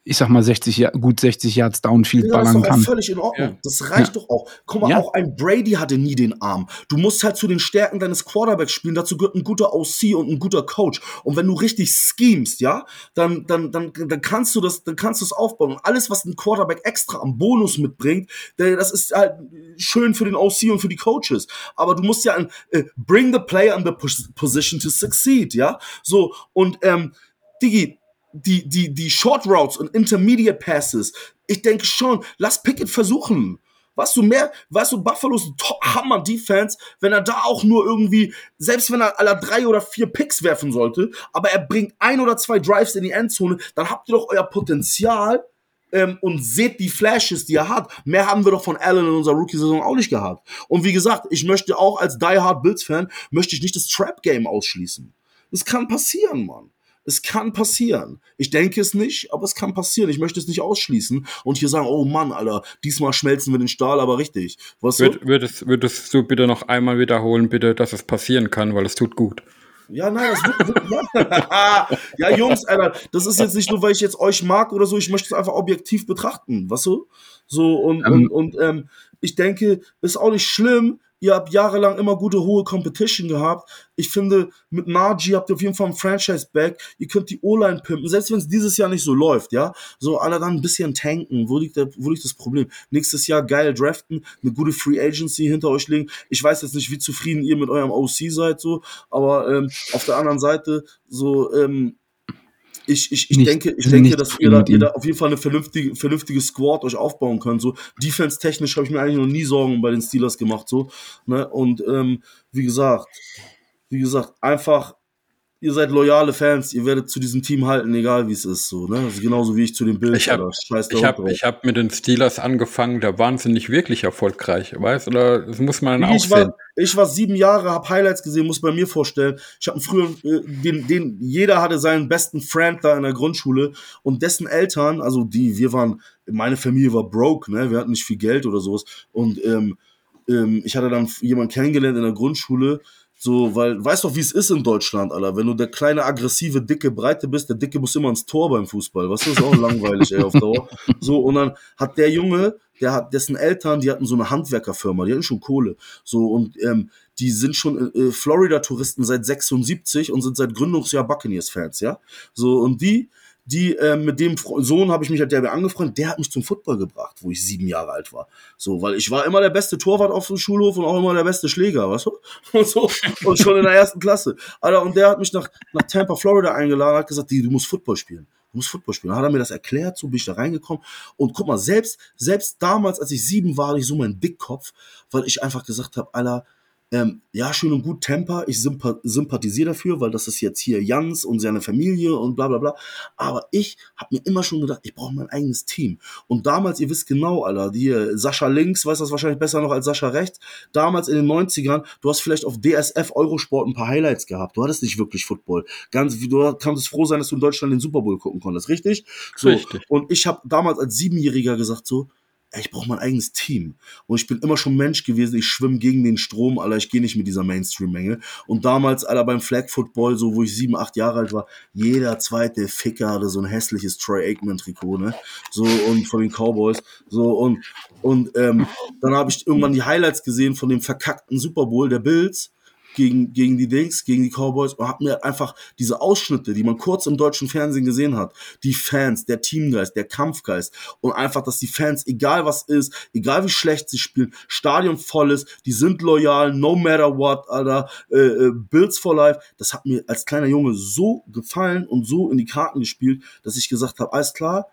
Speaker 2: ich sag mal, 60, gut 60 Yards Downfield ja, ballern kann. Das ist
Speaker 4: doch völlig in Ordnung. Ja. Das reicht ja. doch auch. Guck mal, auch ein Brady hatte nie den Arm. Du musst halt zu den Stärken deines Quarterbacks spielen. Dazu gehört ein guter OC und ein guter Coach. Und wenn du richtig schemst, ja, dann, dann, dann, dann kannst du das, dann kannst du es aufbauen. Und alles, was ein Quarterback extra am Bonus mitbringt, das ist halt schön für den OC und für die Coaches. Aber du musst ja ein, uh, bring the player in the position to succeed, ja. So, und, ähm, Digi, die, die, die Short Routes und Intermediate Passes, ich denke schon, lass Pickett versuchen. Weißt du, mehr, weißt du, Buffalo's Hammer-Defense, wenn er da auch nur irgendwie, selbst wenn er aller drei oder vier Picks werfen sollte, aber er bringt ein oder zwei Drives in die Endzone, dann habt ihr doch euer Potenzial ähm, und seht die Flashes, die er hat. Mehr haben wir doch von Allen in unserer Rookie-Saison auch nicht gehabt. Und wie gesagt, ich möchte auch als Die Hard Bills-Fan, möchte ich nicht das Trap-Game ausschließen. Das kann passieren, Mann. Es kann passieren. Ich denke es nicht, aber es kann passieren. Ich möchte es nicht ausschließen und hier sagen, oh Mann, Alter, diesmal schmelzen wir den Stahl aber richtig.
Speaker 3: Was Würd, würdest, würdest du bitte noch einmal wiederholen, bitte, dass es passieren kann, weil es tut gut.
Speaker 4: Ja, nein, das wird, wird ja. *laughs* ja, Jungs, Alter, das ist jetzt nicht nur, weil ich jetzt euch mag oder so, ich möchte es einfach objektiv betrachten, weißt du? So, und, ähm, und, und ähm, ich denke, ist auch nicht schlimm, Ihr habt jahrelang immer gute hohe Competition gehabt. Ich finde, mit Margie habt ihr auf jeden Fall ein Franchise-Back. Ihr könnt die O-Line pimpen, selbst wenn es dieses Jahr nicht so läuft, ja. So alle dann ein bisschen tanken. Wo liegt, der, wo liegt das Problem? Nächstes Jahr geil draften, eine gute Free Agency hinter euch legen. Ich weiß jetzt nicht, wie zufrieden ihr mit eurem OC seid, so, aber ähm, auf der anderen Seite, so, ähm, ich, ich, ich nicht, denke, ich denke, dass ihr da, ihr da auf jeden Fall eine vernünftige, vernünftige Squad euch aufbauen könnt. So defense-technisch habe ich mir eigentlich noch nie Sorgen bei den Steelers gemacht. So, ne? Und ähm, wie gesagt, wie gesagt, einfach ihr seid loyale Fans, ihr werdet zu diesem Team halten, egal wie es ist. So, ne? Also genauso wie ich zu den Bills.
Speaker 3: Ich habe ich hab, ich hab mit den Steelers angefangen, da waren sie nicht wirklich erfolgreich, weißt Oder das muss man auch
Speaker 4: ich war, ich war sieben Jahre, habe Highlights gesehen, muss bei mir vorstellen. Ich habe früher, äh, den, den, jeder hatte seinen besten Friend da in der Grundschule und dessen Eltern, also die, wir waren, meine Familie war broke, ne? Wir hatten nicht viel Geld oder sowas. Und ähm, ähm, ich hatte dann jemanden kennengelernt in der Grundschule, so, weil, weißt doch, wie es ist in Deutschland, Alter. Wenn du der kleine, aggressive, dicke, breite bist, der Dicke muss immer ins Tor beim Fußball. Was ist auch langweilig, ey, auf Dauer. So, und dann hat der Junge, der hat, dessen Eltern, die hatten so eine Handwerkerfirma, die hatten schon Kohle. So, und, ähm, die sind schon äh, Florida-Touristen seit 76 und sind seit Gründungsjahr Buccaneers-Fans, ja. So, und die, die äh, mit dem Sohn habe ich mich halt derbe angefreundet, der hat mich zum Football gebracht, wo ich sieben Jahre alt war. So, weil ich war immer der beste Torwart auf dem Schulhof und auch immer der beste Schläger, du? *laughs* Und so, und schon in der ersten Klasse. Alter, und der hat mich nach, nach Tampa, Florida eingeladen, hat gesagt, du musst Football spielen. Du musst Football spielen. Dann hat er mir das erklärt, so bin ich da reingekommen. Und guck mal, selbst, selbst damals, als ich sieben war, hatte ich so meinen Dickkopf, weil ich einfach gesagt habe, Alter, ähm, ja, schön und gut, Temper, ich sympathisiere dafür, weil das ist jetzt hier Jans und seine Familie und bla bla bla. Aber ich habe mir immer schon gedacht, ich brauche mein eigenes Team. Und damals, ihr wisst genau, Alter, hier Sascha links weiß das wahrscheinlich besser noch als Sascha rechts. Damals in den 90ern, du hast vielleicht auf DSF Eurosport ein paar Highlights gehabt. Du hattest nicht wirklich Football. Ganz, du kannst froh sein, dass du in Deutschland den Super Bowl gucken konntest, richtig? So. Richtig. Und ich habe damals als Siebenjähriger gesagt so, ich brauche mein eigenes Team. Und ich bin immer schon Mensch gewesen, ich schwimme gegen den Strom, Alter, ich gehe nicht mit dieser Mainstream-Menge. Und damals, Alter, beim Flag Football, so wo ich sieben, acht Jahre alt war, jeder zweite Ficker hatte so ein hässliches Troy Aikman-Trikot, ne? So, und von den Cowboys. So, und, und ähm, dann habe ich irgendwann die Highlights gesehen von dem verkackten Super Bowl der Bills gegen, gegen die Dings, gegen die Cowboys und hab mir einfach diese Ausschnitte, die man kurz im deutschen Fernsehen gesehen hat, die Fans, der Teamgeist, der Kampfgeist und einfach, dass die Fans, egal was ist, egal wie schlecht sie spielen, Stadion voll ist, die sind loyal, no matter what, Alter, äh, äh, Bills for Life, das hat mir als kleiner Junge so gefallen und so in die Karten gespielt, dass ich gesagt habe, alles klar,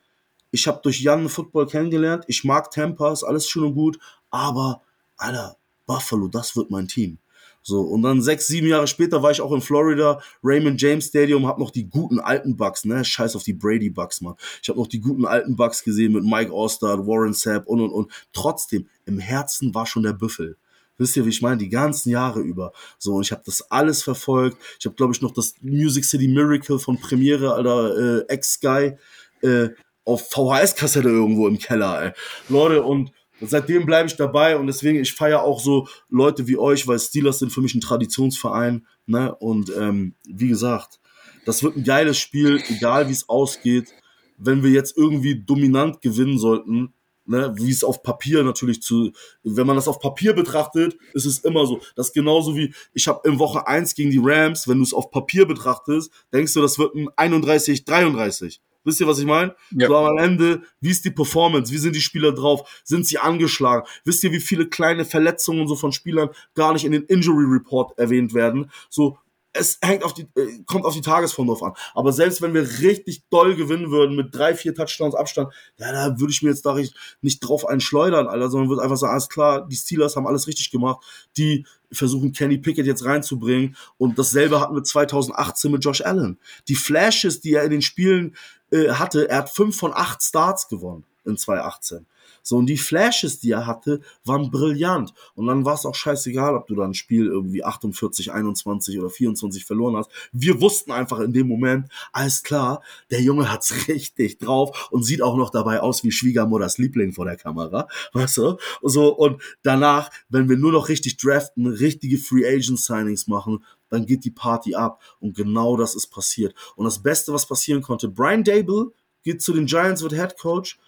Speaker 4: ich habe durch Jan Football kennengelernt, ich mag Tampa, alles schön und gut, aber, Alter, Buffalo, das wird mein Team. So, und dann sechs, sieben Jahre später war ich auch in Florida, Raymond James Stadium, hab noch die guten alten Bucks, ne? Scheiß auf die Brady Bucks, Mann. Ich habe noch die guten alten Bucks gesehen mit Mike Ostad, Warren Sapp und und und. Trotzdem, im Herzen war schon der Büffel. Wisst ihr, wie ich meine? Die ganzen Jahre über. So, und ich habe das alles verfolgt. Ich habe, glaube ich, noch das Music City Miracle von Premiere, Alter, äh, Ex-Guy, äh, auf VHS-Kassette irgendwo im Keller, ey. Leute, und und seitdem bleibe ich dabei und deswegen, ich feiere auch so Leute wie euch, weil Steelers sind für mich ein Traditionsverein. Ne? Und ähm, wie gesagt, das wird ein geiles Spiel, egal wie es ausgeht. Wenn wir jetzt irgendwie dominant gewinnen sollten, ne, wie es auf Papier natürlich zu, wenn man das auf Papier betrachtet, ist es immer so. Das ist genauso wie, ich habe in Woche 1 gegen die Rams, wenn du es auf Papier betrachtest, denkst du, das wird ein 31, 33. Wisst ihr, was ich meine? Ja. So am Ende, wie ist die Performance? Wie sind die Spieler drauf? Sind sie angeschlagen? Wisst ihr, wie viele kleine Verletzungen so von Spielern gar nicht in den Injury Report erwähnt werden? So, es hängt auf die, äh, kommt auf die Tagesform drauf an. Aber selbst wenn wir richtig doll gewinnen würden mit drei, vier Touchdowns Abstand, ja, da würde ich mir jetzt da nicht drauf einschleudern, Alter, sondern würde einfach sagen, alles klar, die Steelers haben alles richtig gemacht. Die versuchen Kenny Pickett jetzt reinzubringen. Und dasselbe hatten wir 2018 mit Josh Allen. Die Flashes, die er in den Spielen äh, hatte, er hat fünf von acht Starts gewonnen in 2018. So, und die Flashes, die er hatte, waren brillant. Und dann war es auch scheißegal, ob du da ein Spiel irgendwie 48, 21 oder 24 verloren hast. Wir wussten einfach in dem Moment, alles klar, der Junge hat's *laughs* richtig drauf und sieht auch noch dabei aus wie Schwiegermutters Liebling vor der Kamera. *laughs* Weißt du? So, und danach, wenn wir nur noch richtig draften, richtige Free Agent Signings machen, dann geht die Party ab. Und genau das ist passiert. Und das Beste, was passieren konnte, Brian Dable geht zu den Giants, wird Head Coach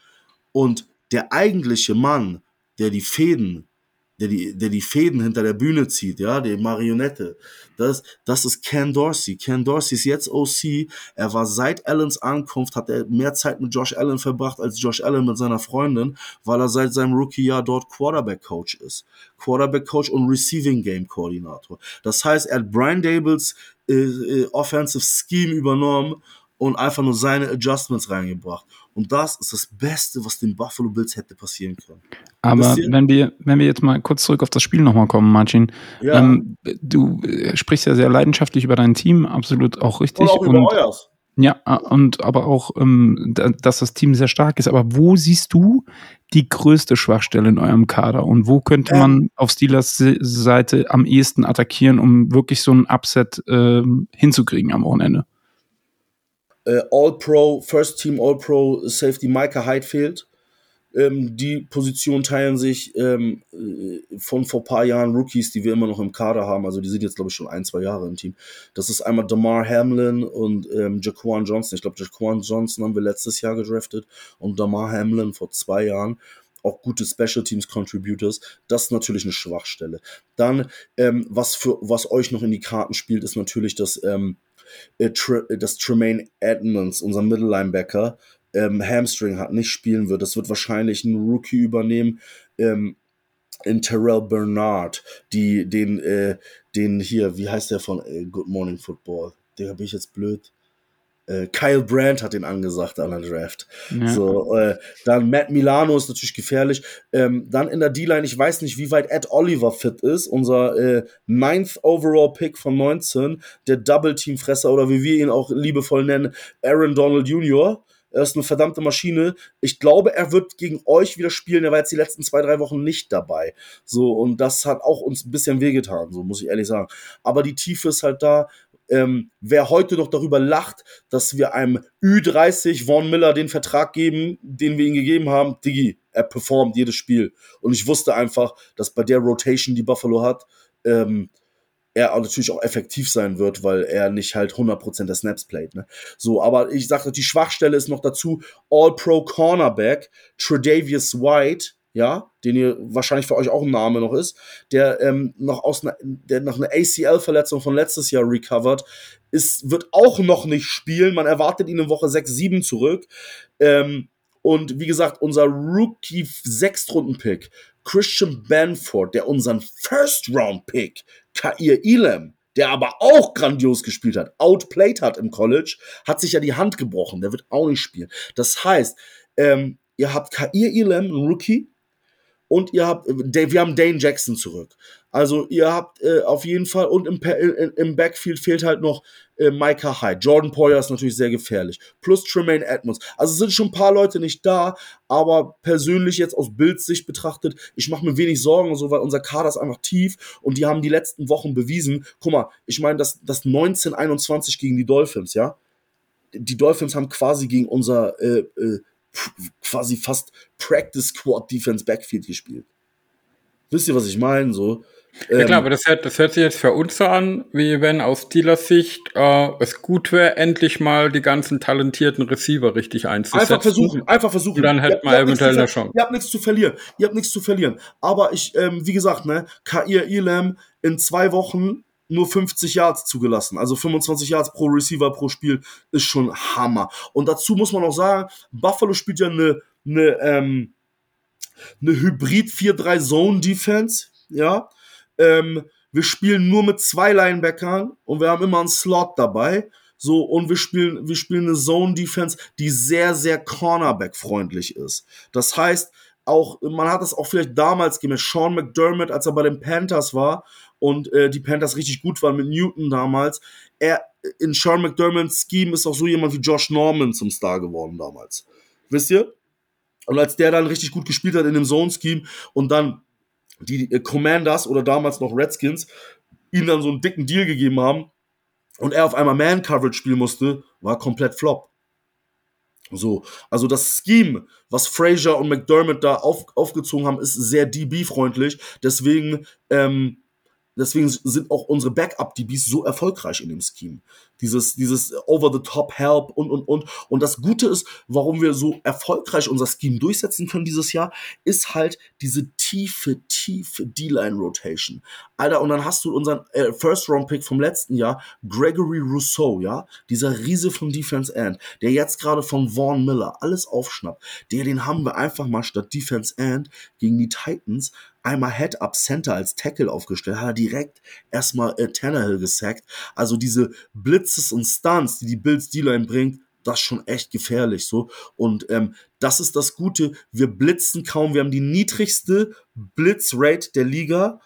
Speaker 4: und der eigentliche Mann, der die Fäden, der die, der die Fäden hinter der Bühne zieht, ja, die Marionette, das, das ist Ken Dorsey. Ken Dorsey ist jetzt OC. Er war seit Allens Ankunft, hat er mehr Zeit mit Josh Allen verbracht als Josh Allen mit seiner Freundin, weil er seit seinem Rookie-Jahr dort Quarterback-Coach ist. Quarterback-Coach und Receiving-Game-Koordinator. Das heißt, er hat Brian Dables äh, äh, Offensive Scheme übernommen und einfach nur seine Adjustments reingebracht. Und das ist das Beste, was den Buffalo Bills hätte passieren können.
Speaker 2: Aber wenn wir, wenn wir jetzt mal kurz zurück auf das Spiel nochmal kommen, Martin, ja. ähm, du äh, sprichst ja sehr leidenschaftlich über dein Team, absolut auch richtig. Und auch über und, euers. Ja, äh, und aber auch, ähm, dass das Team sehr stark ist. Aber wo siehst du die größte Schwachstelle in eurem Kader? Und wo könnte ähm, man auf Steelers Seite am ehesten attackieren, um wirklich so ein Upset äh, hinzukriegen am Wochenende?
Speaker 4: Äh, All-Pro, First Team All-Pro Safety Micah Hyde fehlt. Ähm, die Position teilen sich ähm, äh, von vor paar Jahren Rookies, die wir immer noch im Kader haben. Also die sind jetzt, glaube ich, schon ein, zwei Jahre im Team. Das ist einmal Damar Hamlin und ähm, Jaquan Johnson. Ich glaube, Jaquan Johnson haben wir letztes Jahr gedraftet und Damar Hamlin vor zwei Jahren auch gute Special Teams Contributors. Das ist natürlich eine Schwachstelle. Dann, ähm, was für was euch noch in die Karten spielt, ist natürlich, dass ähm, äh, dass Tremaine Edmonds, unser Mittellinebacker, ähm, Hamstring hat, nicht spielen wird. Das wird wahrscheinlich ein Rookie übernehmen. Ähm, in Terrell Bernard, die den, äh, den hier, wie heißt der von äh, Good Morning Football? Der bin ich jetzt blöd. Äh, Kyle Brandt hat den angesagt an der Draft. Ja. So, äh, dann Matt Milano ist natürlich gefährlich. Ähm, dann in der D-Line, ich weiß nicht, wie weit Ed Oliver fit ist, unser äh, Ninth Overall Pick von 19, der Double-Team-Fresser oder wie wir ihn auch liebevoll nennen, Aaron Donald Jr. Er ist eine verdammte Maschine. Ich glaube, er wird gegen euch wieder spielen. Er war jetzt die letzten zwei, drei Wochen nicht dabei. So, und das hat auch uns ein bisschen wehgetan, so muss ich ehrlich sagen. Aber die Tiefe ist halt da. Ähm, wer heute noch darüber lacht, dass wir einem Ü30 Vaughn Miller den Vertrag geben, den wir ihm gegeben haben, Diggi, er performt jedes Spiel. Und ich wusste einfach, dass bei der Rotation, die Buffalo hat, ähm, er natürlich auch effektiv sein wird, weil er nicht halt 100% der Snaps playt. Ne? So, aber ich sagte, die Schwachstelle ist noch dazu All-Pro Cornerback, Tredavious White, ja, den ihr wahrscheinlich für euch auch ein Name noch ist, der ähm, noch aus einer, der nach einer ACL-Verletzung von letztes Jahr recovered, ist, wird auch noch nicht spielen. Man erwartet ihn in Woche 6, 7 zurück. Ähm, und wie gesagt, unser Rookie Sechstrunden-Pick, Christian Banford, der unseren First-Round-Pick, Kair Elam, der aber auch grandios gespielt hat, outplayed hat im College, hat sich ja die Hand gebrochen. Der wird auch nicht spielen. Das heißt, ähm, ihr habt Kair Elam, ein Rookie, und ihr habt, wir haben Dane Jackson zurück. Also ihr habt äh, auf jeden Fall, und im, im Backfield fehlt halt noch äh, Micah Hyde. Jordan Poyer ist natürlich sehr gefährlich. Plus Tremaine Edmonds. Also sind schon ein paar Leute nicht da, aber persönlich jetzt aus Bildsicht betrachtet, ich mache mir wenig Sorgen, so, weil unser Kader ist einfach tief und die haben die letzten Wochen bewiesen. Guck mal, ich meine, das, das 1921 gegen die Dolphins, ja. Die Dolphins haben quasi gegen unser äh, äh, quasi fast Practice Squad Defense Backfield gespielt. Wisst ihr, was ich meine? So.
Speaker 3: Ja klar, ähm, aber das hört, das hört sich jetzt für uns so an, wie wenn aus Steelers Sicht äh, es gut wäre, endlich mal die ganzen talentierten Receiver richtig einzusetzen.
Speaker 4: Einfach versuchen, einfach versuchen. Und
Speaker 3: dann hätte man eventuell eine Chance.
Speaker 4: Ihr habt nichts zu verlieren. Ihr habt nichts zu verlieren. Aber ich, ähm, wie gesagt, ne, Kair Elam in zwei Wochen nur 50 Yards zugelassen. Also 25 Yards pro Receiver pro Spiel ist schon Hammer. Und dazu muss man auch sagen, Buffalo spielt ja eine, eine, ähm, eine Hybrid 4-3 Zone Defense. Ja. Ähm, wir spielen nur mit zwei Linebackern und wir haben immer einen Slot dabei. So, und wir spielen, wir spielen eine Zone Defense, die sehr, sehr Cornerback-freundlich ist. Das heißt, auch, man hat es auch vielleicht damals gemerkt, Sean McDermott, als er bei den Panthers war, und äh, die Panthers richtig gut waren mit Newton damals. Er in Sean McDermott's Scheme ist auch so jemand wie Josh Norman zum Star geworden damals. Wisst ihr? Und als der dann richtig gut gespielt hat in dem Zone-Scheme und dann die äh, Commanders oder damals noch Redskins ihm dann so einen dicken Deal gegeben haben und er auf einmal Man-Coverage spielen musste, war komplett Flop. So, also das Scheme, was Frazier und McDermott da auf, aufgezogen haben, ist sehr DB-freundlich. Deswegen ähm, Deswegen sind auch unsere Backup-DBs so erfolgreich in dem Scheme. Dieses, dieses Over-the-Top-Help und, und, und. Und das Gute ist, warum wir so erfolgreich unser Scheme durchsetzen können dieses Jahr, ist halt diese tiefe, tiefe D-Line-Rotation. Alter, und dann hast du unseren äh, First-Round-Pick vom letzten Jahr, Gregory Rousseau, ja? Dieser Riese vom Defense End, der jetzt gerade von Vaughn Miller alles aufschnappt. Der, den haben wir einfach mal statt Defense End gegen die Titans einmal Head-Up Center als Tackle aufgestellt, hat er direkt erstmal äh, Tannehill gesackt. Also diese Blitzes und Stunts, die die Bills D-Line bringt, das ist schon echt gefährlich so. Und ähm, das ist das Gute. Wir blitzen kaum. Wir haben die niedrigste Blitzrate der Liga.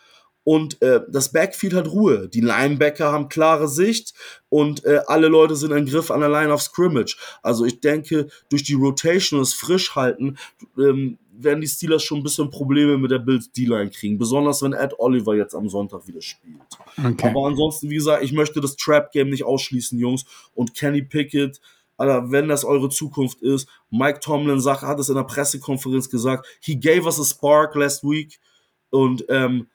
Speaker 4: Und äh, das Backfield hat Ruhe. Die Linebacker haben klare Sicht und äh, alle Leute sind ein Griff an der Line of Scrimmage. Also ich denke, durch die Rotation und das Frischhalten ähm, werden die Steelers schon ein bisschen Probleme mit der Bills D-Line kriegen. Besonders wenn Ed Oliver jetzt am Sonntag wieder spielt. Okay. Aber ansonsten, wie gesagt, ich möchte das Trap-Game nicht ausschließen, Jungs. Und Kenny Pickett, Alter, wenn das eure Zukunft ist, Mike Tomlin sagt, hat es in der Pressekonferenz gesagt, he gave us a spark last week. Und ähm,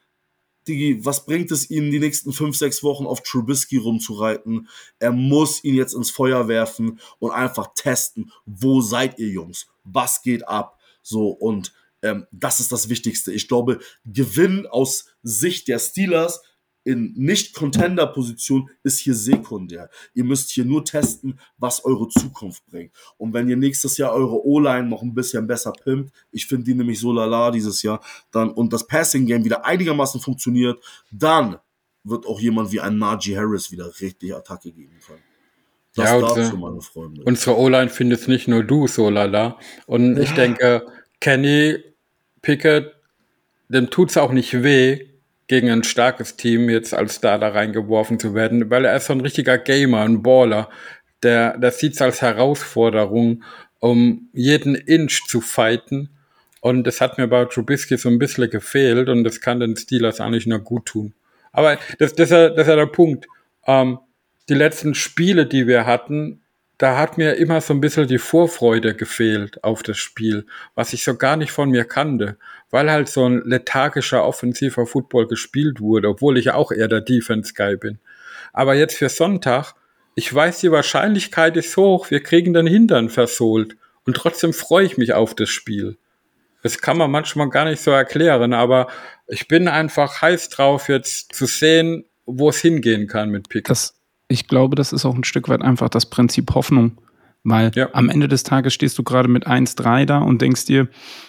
Speaker 4: Digi, was bringt es ihnen, die nächsten fünf, sechs Wochen auf Trubisky rumzureiten? Er muss ihn jetzt ins Feuer werfen und einfach testen, wo seid ihr Jungs? Was geht ab? So, und ähm, das ist das Wichtigste. Ich glaube, Gewinn aus Sicht der Steelers in Nicht-Contender-Position ist hier sekundär. Ihr müsst hier nur testen, was eure Zukunft bringt. Und wenn ihr nächstes Jahr eure O-Line noch ein bisschen besser pimpt, ich finde die nämlich so lala dieses Jahr, dann und das Passing-Game wieder einigermaßen funktioniert, dann wird auch jemand wie ein Najee Harris wieder richtig Attacke geben können.
Speaker 3: Das ja, unsere, dazu, meine Freunde. Unsere O-Line findest nicht nur du so lala. Und ja. ich denke, Kenny Pickett, dem tut es auch nicht weh, gegen ein starkes Team jetzt als da da reingeworfen zu werden, weil er ist so ein richtiger Gamer, ein Baller. Der, der sieht es als Herausforderung, um jeden Inch zu fighten. Und das hat mir bei Trubisky so ein bisschen gefehlt und das kann den Steelers eigentlich nur gut tun. Aber das, das, ist, ja, das ist ja der Punkt. Ähm, die letzten Spiele, die wir hatten, da hat mir immer so ein bisschen die Vorfreude gefehlt auf das Spiel, was ich so gar nicht von mir kannte, weil halt so ein lethargischer offensiver Football gespielt wurde, obwohl ich auch eher der Defense-Guy bin. Aber jetzt für Sonntag, ich weiß, die Wahrscheinlichkeit ist hoch, wir kriegen den Hintern versohlt und trotzdem freue ich mich auf das Spiel. Das kann man manchmal gar nicht so erklären, aber ich bin einfach heiß drauf, jetzt zu sehen, wo es hingehen kann mit Pick.
Speaker 2: Ich glaube, das ist auch ein Stück weit einfach das Prinzip Hoffnung. Weil ja. am Ende des Tages stehst du gerade mit 1-3 da und denkst dir,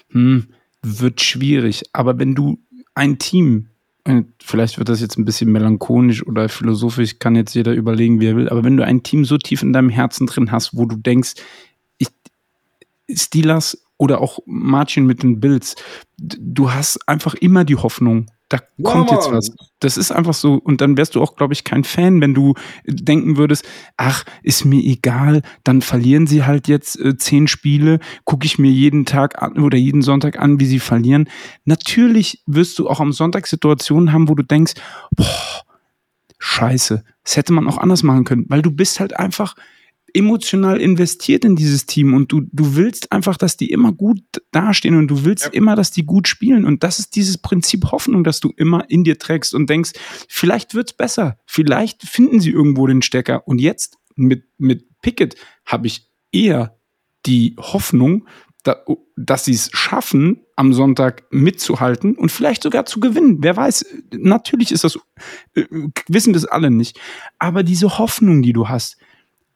Speaker 2: hm, wird schwierig. Aber wenn du ein Team, äh, vielleicht wird das jetzt ein bisschen melancholisch oder philosophisch, kann jetzt jeder überlegen, wie er will, aber wenn du ein Team so tief in deinem Herzen drin hast, wo du denkst, ich, Steelers oder auch Martin mit den Bills, du hast einfach immer die Hoffnung, da ja, kommt jetzt was. Das ist einfach so. Und dann wärst du auch, glaube ich, kein Fan, wenn du denken würdest, ach, ist mir egal, dann verlieren sie halt jetzt äh, zehn Spiele, gucke ich mir jeden Tag an oder jeden Sonntag an, wie sie verlieren. Natürlich wirst du auch am Sonntag Situationen haben, wo du denkst, boah, scheiße, das hätte man auch anders machen können, weil du bist halt einfach, emotional investiert in dieses Team und du, du willst einfach, dass die immer gut dastehen und du willst ja. immer, dass die gut spielen. Und das ist dieses Prinzip Hoffnung, dass du immer in dir trägst und denkst, vielleicht wird's besser, vielleicht finden sie irgendwo den Stecker. Und jetzt mit, mit Pickett habe ich eher die Hoffnung, da, dass sie es schaffen, am Sonntag mitzuhalten und vielleicht sogar zu gewinnen. Wer weiß, natürlich ist das, äh, wissen es alle nicht. Aber diese Hoffnung, die du hast,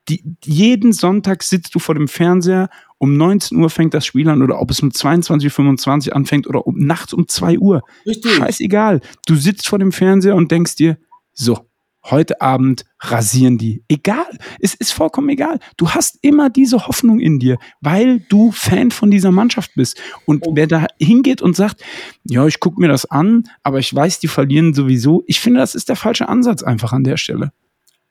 Speaker 2: die, jeden Sonntag sitzt du vor dem Fernseher, um 19 Uhr fängt das Spiel an oder ob es um 22.25 Uhr anfängt oder um nachts um 2 Uhr. Richtig. Scheißegal. Du sitzt vor dem Fernseher und denkst dir, so, heute Abend rasieren die. Egal. Es ist vollkommen egal. Du hast immer diese Hoffnung in dir, weil du Fan von dieser Mannschaft bist. Und wer da hingeht und sagt, ja, ich gucke mir das an, aber ich weiß, die verlieren sowieso. Ich finde, das ist der falsche Ansatz einfach an der Stelle.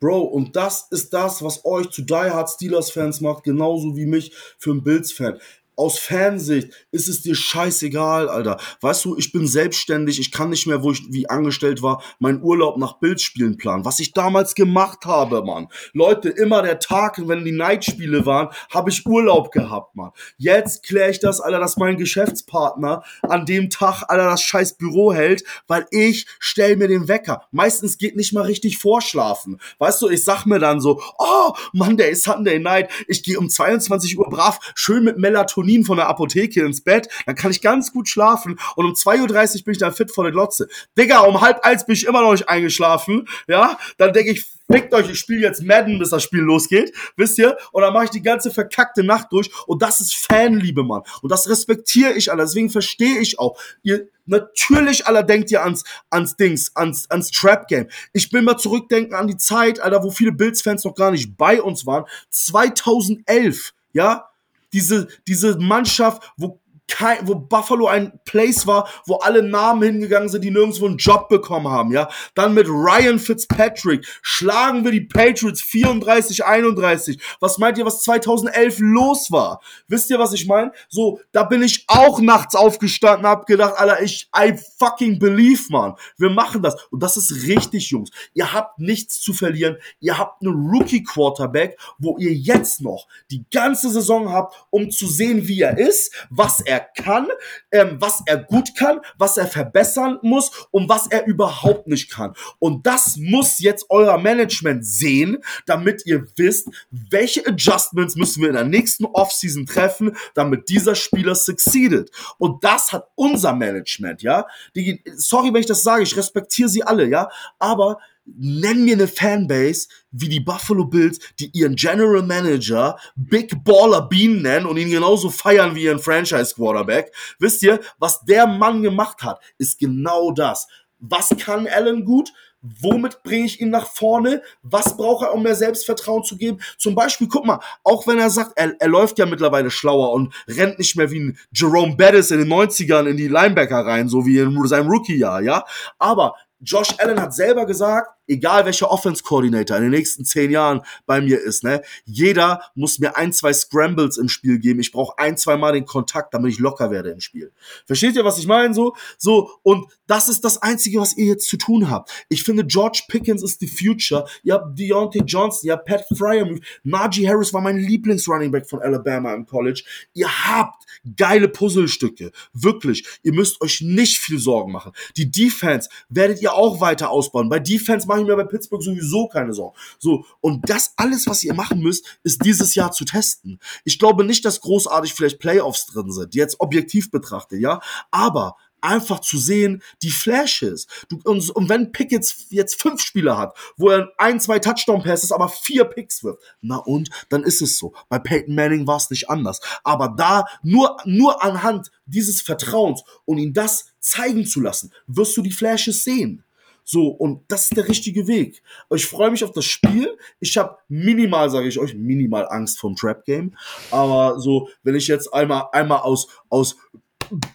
Speaker 4: Bro, und das ist das, was euch zu Die Hard Steelers Fans macht, genauso wie mich für einen Bills Fan aus Fansicht ist es dir scheißegal, Alter. Weißt du, ich bin selbstständig, ich kann nicht mehr, wo ich wie angestellt war, meinen Urlaub nach Bildspielen planen. Was ich damals gemacht habe, Mann. Leute, immer der Tag, wenn die Nightspiele waren, habe ich Urlaub gehabt, Mann. Jetzt kläre ich das, Alter, dass mein Geschäftspartner an dem Tag, Alter, das scheiß Büro hält, weil ich stell mir den Wecker. Meistens geht nicht mal richtig vorschlafen. Weißt du, ich sag mir dann so, oh, Monday, Sunday Night, ich gehe um 22 Uhr brav, schön mit Melatonin Melatonin von der Apotheke ins Bett, dann kann ich ganz gut schlafen und um 2.30 Uhr bin ich dann fit vor der Glotze. Digga, um halb eins bin ich immer noch nicht eingeschlafen, ja, dann denke ich, fickt euch, ich spiele jetzt Madden, bis das Spiel losgeht, wisst ihr? Und dann mache ich die ganze verkackte Nacht durch und das ist Fanliebe, Mann. Und das respektiere ich alle, deswegen verstehe ich auch. Ihr, natürlich, aller denkt ihr ans, ans Dings, ans, ans Trap-Game. Ich will mal zurückdenken an die Zeit, Alter, wo viele Bills-Fans noch gar nicht bei uns waren. 2011, ja? Diese, diese Mannschaft, wo kein, wo Buffalo ein Place war, wo alle Namen hingegangen sind, die nirgendwo einen Job bekommen haben, ja. Dann mit Ryan Fitzpatrick schlagen wir die Patriots 34, 31. Was meint ihr, was 2011 los war? Wisst ihr, was ich meine? So, da bin ich auch nachts aufgestanden, hab gedacht, Alter, ich, I fucking believe, man. Wir machen das. Und das ist richtig, Jungs. Ihr habt nichts zu verlieren. Ihr habt einen Rookie Quarterback, wo ihr jetzt noch die ganze Saison habt, um zu sehen, wie er ist, was er kann, ähm, was er gut kann, was er verbessern muss und was er überhaupt nicht kann. Und das muss jetzt euer Management sehen, damit ihr wisst, welche Adjustments müssen wir in der nächsten Offseason treffen, damit dieser Spieler succeedet. Und das hat unser Management, ja. Die, sorry, wenn ich das sage, ich respektiere sie alle, ja. Aber nenn mir eine Fanbase wie die Buffalo Bills, die ihren General Manager Big Baller Bean nennen und ihn genauso feiern wie ihren Franchise Quarterback. Wisst ihr, was der Mann gemacht hat, ist genau das. Was kann Allen gut? Womit bringe ich ihn nach vorne? Was braucht er, um mehr Selbstvertrauen zu geben? Zum Beispiel, guck mal, auch wenn er sagt, er, er läuft ja mittlerweile schlauer und rennt nicht mehr wie ein Jerome Bettis in den 90ern in die Linebacker rein, so wie in seinem Rookie-Jahr, ja? Aber Josh Allen hat selber gesagt, egal welcher Offense-Coordinator in den nächsten zehn Jahren bei mir ist, ne, jeder muss mir ein, zwei Scrambles im Spiel geben. Ich brauche ein, zwei Mal den Kontakt, damit ich locker werde im Spiel. Versteht ihr, was ich meine? So, so, und das ist das Einzige, was ihr jetzt zu tun habt. Ich finde, George Pickens ist the future. Ihr habt Deontay Johnson, ihr habt Pat Fryer, Najee Harris war mein Lieblings-Running-Back von Alabama im College. Ihr habt geile Puzzlestücke. Wirklich. Ihr müsst euch nicht viel Sorgen machen. Die Defense werdet ihr auch weiter ausbauen. Bei Defense mache ich mir bei Pittsburgh sowieso keine Sorgen. So. Und das alles, was ihr machen müsst, ist dieses Jahr zu testen. Ich glaube nicht, dass großartig vielleicht Playoffs drin sind. Jetzt objektiv betrachtet, ja. Aber einfach zu sehen, die Flashes. Du, und, und wenn Pickett jetzt fünf Spieler hat, wo er ein, zwei Touchdown-Passes, aber vier Picks wirft, na und, dann ist es so. Bei Peyton Manning war es nicht anders. Aber da, nur, nur anhand dieses Vertrauens und ihn das zeigen zu lassen, wirst du die Flashes sehen. So, und das ist der richtige Weg. Ich freue mich auf das Spiel. Ich habe minimal, sage ich euch, minimal Angst vom Trap Game. Aber so, wenn ich jetzt einmal, einmal aus, aus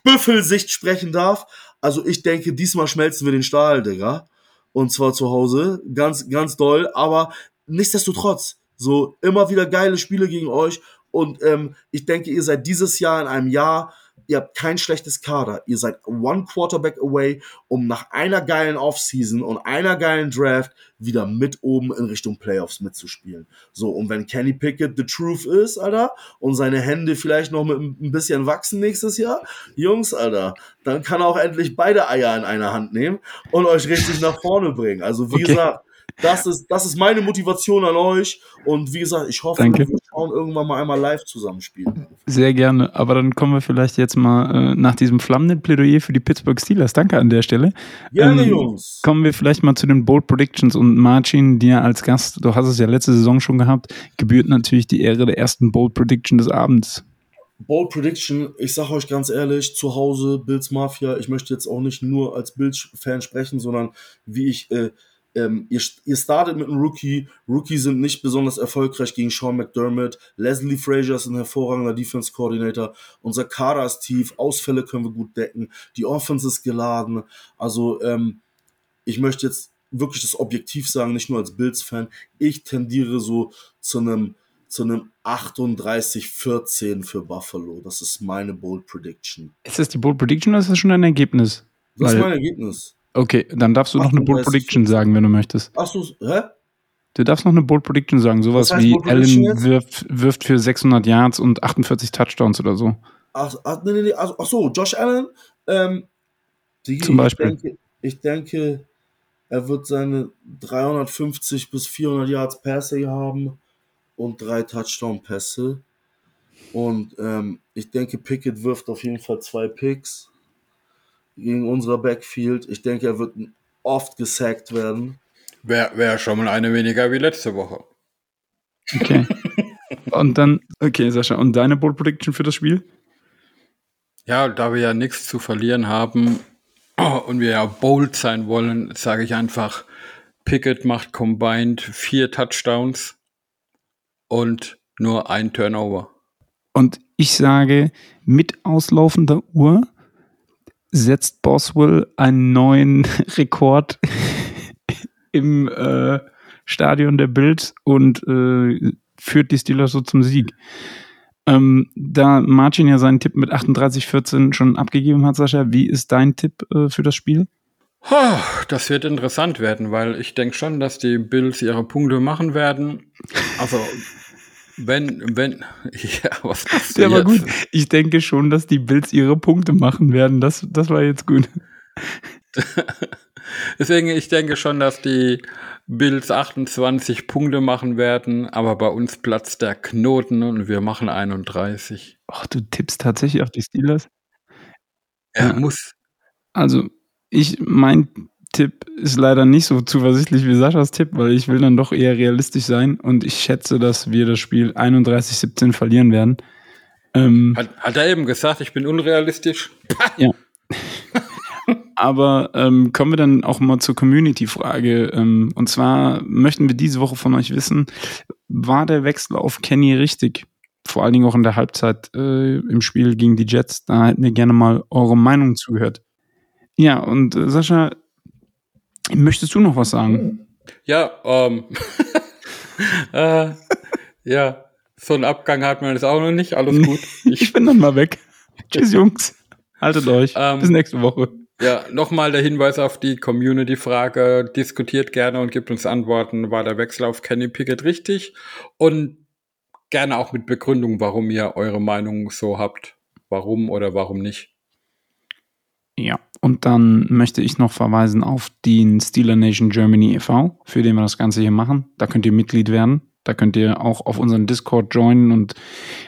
Speaker 4: Büffelsicht sprechen darf. Also ich denke, diesmal schmelzen wir den Stahl, Digga. Und zwar zu Hause. Ganz, ganz doll. Aber nichtsdestotrotz, so immer wieder geile Spiele gegen euch. Und ähm, ich denke, ihr seid dieses Jahr in einem Jahr, ihr habt kein schlechtes Kader. Ihr seid one Quarterback away, um nach einer geilen Offseason und einer geilen Draft wieder mit oben in Richtung Playoffs mitzuspielen. So, und wenn Kenny Pickett the truth ist, Alter, und seine Hände vielleicht noch mit ein bisschen wachsen nächstes Jahr, Jungs, Alter, dann kann er auch endlich beide Eier in einer Hand nehmen und euch richtig nach vorne bringen. Also, wie okay. gesagt, das ist, das ist meine Motivation an euch. Und wie gesagt, ich hoffe,
Speaker 2: Danke.
Speaker 4: wir schauen irgendwann mal einmal live zusammenspielen.
Speaker 2: Sehr gerne. Aber dann kommen wir vielleicht jetzt mal äh, nach diesem flammenden Plädoyer für die Pittsburgh Steelers. Danke an der Stelle.
Speaker 4: Gerne, ähm, Jungs.
Speaker 2: Kommen wir vielleicht mal zu den Bold Predictions und Marcin, dir als Gast, du hast es ja letzte Saison schon gehabt, gebührt natürlich die Ehre der ersten Bold Prediction des Abends.
Speaker 4: Bold Prediction, ich sage euch ganz ehrlich, zu Hause, Bills Mafia, ich möchte jetzt auch nicht nur als Bills-Fan sprechen, sondern wie ich äh, ähm, ihr, ihr startet mit einem Rookie. Rookie sind nicht besonders erfolgreich gegen Sean McDermott. Leslie Frazier ist ein hervorragender Defense Coordinator. Unser Kader ist tief. Ausfälle können wir gut decken. Die Offense ist geladen. Also, ähm, ich möchte jetzt wirklich das objektiv sagen, nicht nur als Bills-Fan. Ich tendiere so zu einem zu einem 38-14 für Buffalo. Das ist meine Bold Prediction.
Speaker 2: Ist das die Bold Prediction oder ist das schon ein Ergebnis?
Speaker 4: Das ist mein Ergebnis.
Speaker 2: Okay, dann darfst du noch eine Bold Prediction sagen, wenn du möchtest.
Speaker 4: Ach so, hä?
Speaker 2: Du darfst noch eine Bold Prediction sagen, sowas wie Allen wirft, wirft für 600 Yards und 48 Touchdowns oder so.
Speaker 4: Ach, ach, nee, nee, ach, ach so, Josh Allen. Ähm, die,
Speaker 2: Zum Beispiel.
Speaker 4: Ich denke, ich denke, er wird seine 350 bis 400 Yards Pässe haben und drei Touchdown-Pässe. Und ähm, ich denke, Pickett wirft auf jeden Fall zwei Picks gegen unser Backfield. Ich denke, er wird oft gesackt werden.
Speaker 3: Wäre wär schon mal eine weniger wie letzte Woche.
Speaker 2: Okay. *laughs* und dann, okay, Sascha, und deine Bold Prediction für das Spiel?
Speaker 3: Ja, da wir ja nichts zu verlieren haben *clears throat* und wir ja bold sein wollen, sage ich einfach, Pickett macht combined vier Touchdowns und nur ein Turnover.
Speaker 2: Und ich sage, mit auslaufender Uhr setzt Boswell einen neuen *laughs* Rekord *laughs* im äh, Stadion der Bills und äh, führt die Steelers so zum Sieg. Ähm, da Martin ja seinen Tipp mit 38-14 schon abgegeben hat, Sascha, wie ist dein Tipp äh, für das Spiel?
Speaker 3: Das wird interessant werden, weil ich denke schon, dass die Bills ihre Punkte machen werden. Also wenn, wenn, *laughs* ja, was
Speaker 2: ist Der war gut. Ich denke schon, dass die Bills ihre Punkte machen werden. Das, das war jetzt gut. *laughs*
Speaker 3: Deswegen, ich denke schon, dass die Bills 28 Punkte machen werden, aber bei uns platzt der Knoten und wir machen 31.
Speaker 2: Ach, du tippst tatsächlich auf die Steelers?
Speaker 3: Er ja. muss.
Speaker 2: Also, ich, mein Tipp ist leider nicht so zuversichtlich wie Saschas Tipp, weil ich will dann doch eher realistisch sein und ich schätze, dass wir das Spiel 31-17 verlieren werden.
Speaker 3: Ähm, hat, hat, er eben gesagt, ich bin unrealistisch? *laughs*
Speaker 2: ja. Aber ähm, kommen wir dann auch mal zur Community-Frage. Ähm, und zwar möchten wir diese Woche von euch wissen, war der Wechsel auf Kenny richtig? Vor allen Dingen auch in der Halbzeit äh, im Spiel gegen die Jets. Da hätten wir gerne mal eure Meinung zugehört. Ja, und äh, Sascha, möchtest du noch was sagen?
Speaker 3: Ja, ähm, *laughs* äh, ja, so einen Abgang hat man jetzt auch noch nicht. Alles gut.
Speaker 2: Ich, *laughs* ich bin dann mal weg. *laughs* Tschüss, Jungs. Haltet euch. Ähm, Bis nächste Woche.
Speaker 3: Ja, nochmal der Hinweis auf die Community-Frage. Diskutiert gerne und gibt uns Antworten. War der Wechsel auf Kenny Pickett richtig? Und gerne auch mit Begründung, warum ihr eure Meinung so habt. Warum oder warum nicht.
Speaker 2: Ja, und dann möchte ich noch verweisen auf den Steeler Nation Germany e.V., für den wir das Ganze hier machen. Da könnt ihr Mitglied werden. Da könnt ihr auch auf unseren Discord joinen und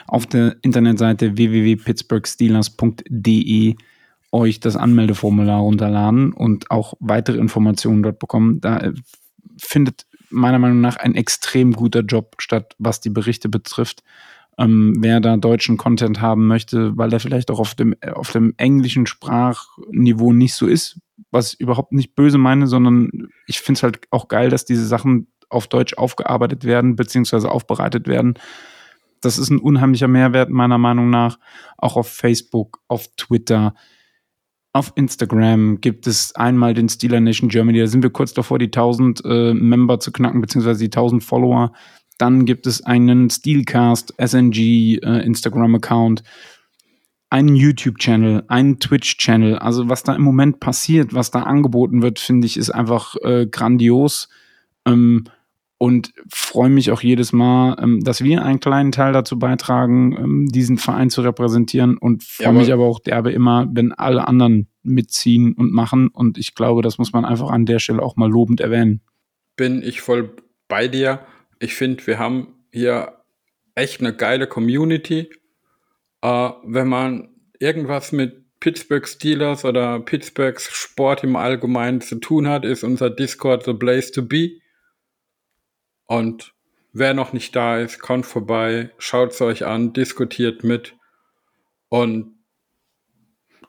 Speaker 2: auf der Internetseite www.pittsburghsteelers.de euch das Anmeldeformular runterladen und auch weitere Informationen dort bekommen. Da äh, findet meiner Meinung nach ein extrem guter Job statt, was die Berichte betrifft. Ähm, wer da deutschen Content haben möchte, weil der vielleicht auch auf dem, auf dem englischen Sprachniveau nicht so ist, was ich überhaupt nicht böse meine, sondern ich finde es halt auch geil, dass diese Sachen auf Deutsch aufgearbeitet werden, beziehungsweise aufbereitet werden. Das ist ein unheimlicher Mehrwert meiner Meinung nach. Auch auf Facebook, auf Twitter, auf Instagram gibt es einmal den Steeler Nation Germany. Da sind wir kurz davor, die 1000 äh, Member zu knacken, beziehungsweise die 1000 Follower. Dann gibt es einen Steelcast SNG äh, Instagram-Account, einen YouTube-Channel, einen Twitch-Channel. Also was da im Moment passiert, was da angeboten wird, finde ich, ist einfach äh, grandios. Ähm, und freue mich auch jedes Mal, ähm, dass wir einen kleinen Teil dazu beitragen, ähm, diesen Verein zu repräsentieren und freue ja, mich aber auch derbe immer, wenn alle anderen mitziehen und machen und ich glaube, das muss man einfach an der Stelle auch mal lobend erwähnen.
Speaker 3: Bin ich voll bei dir. Ich finde, wir haben hier echt eine geile Community. Äh, wenn man irgendwas mit Pittsburgh Steelers oder Pittsburghs Sport im Allgemeinen zu tun hat, ist unser Discord the place to be und wer noch nicht da ist, kommt vorbei, schaut es euch an, diskutiert mit. Und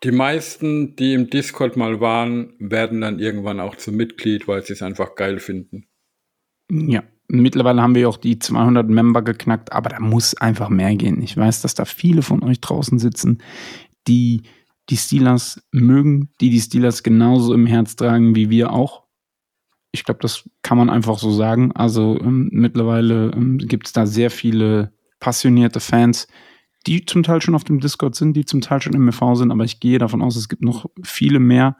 Speaker 3: die meisten, die im Discord mal waren, werden dann irgendwann auch zum Mitglied, weil sie es einfach geil finden.
Speaker 2: Ja, mittlerweile haben wir auch die 200 Member geknackt, aber da muss einfach mehr gehen. Ich weiß, dass da viele von euch draußen sitzen, die die Steelers mögen, die die Steelers genauso im Herz tragen wie wir auch ich glaube, das kann man einfach so sagen. Also ähm, mittlerweile ähm, gibt es da sehr viele passionierte Fans, die zum Teil schon auf dem Discord sind, die zum Teil schon im MV sind, aber ich gehe davon aus, es gibt noch viele mehr.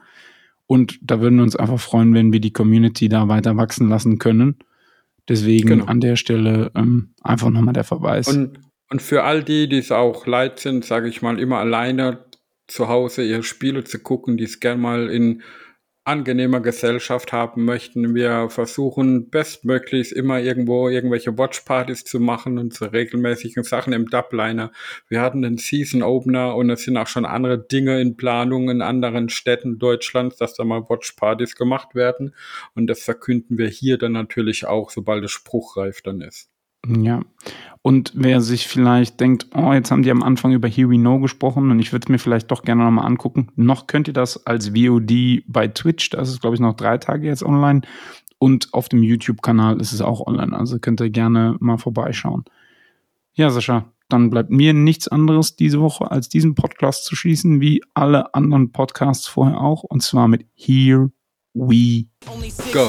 Speaker 2: Und da würden wir uns einfach freuen, wenn wir die Community da weiter wachsen lassen können. Deswegen genau. an der Stelle ähm, einfach nochmal der Verweis.
Speaker 3: Und, und für all die, die es auch leid sind, sage ich mal, immer alleine zu Hause ihre Spiele zu gucken, die es gerne mal in angenehmer Gesellschaft haben möchten. Wir versuchen bestmöglichst immer irgendwo irgendwelche Watchpartys zu machen und zu regelmäßigen Sachen im Dubliner. Wir hatten den Season Opener und es sind auch schon andere Dinge in Planung in anderen Städten Deutschlands, dass da mal Watchpartys gemacht werden. Und das verkünden wir hier dann natürlich auch, sobald es spruchreif dann ist.
Speaker 2: Ja. Und wer sich vielleicht denkt, oh, jetzt haben die am Anfang über Here We Know gesprochen und ich würde es mir vielleicht doch gerne nochmal angucken. Noch könnt ihr das als VOD bei Twitch, das ist glaube ich noch drei Tage jetzt online. Und auf dem YouTube-Kanal ist es auch online. Also könnt ihr gerne mal vorbeischauen. Ja, Sascha, dann bleibt mir nichts anderes diese Woche, als diesen Podcast zu schließen, wie alle anderen Podcasts vorher auch. Und zwar mit Here we go.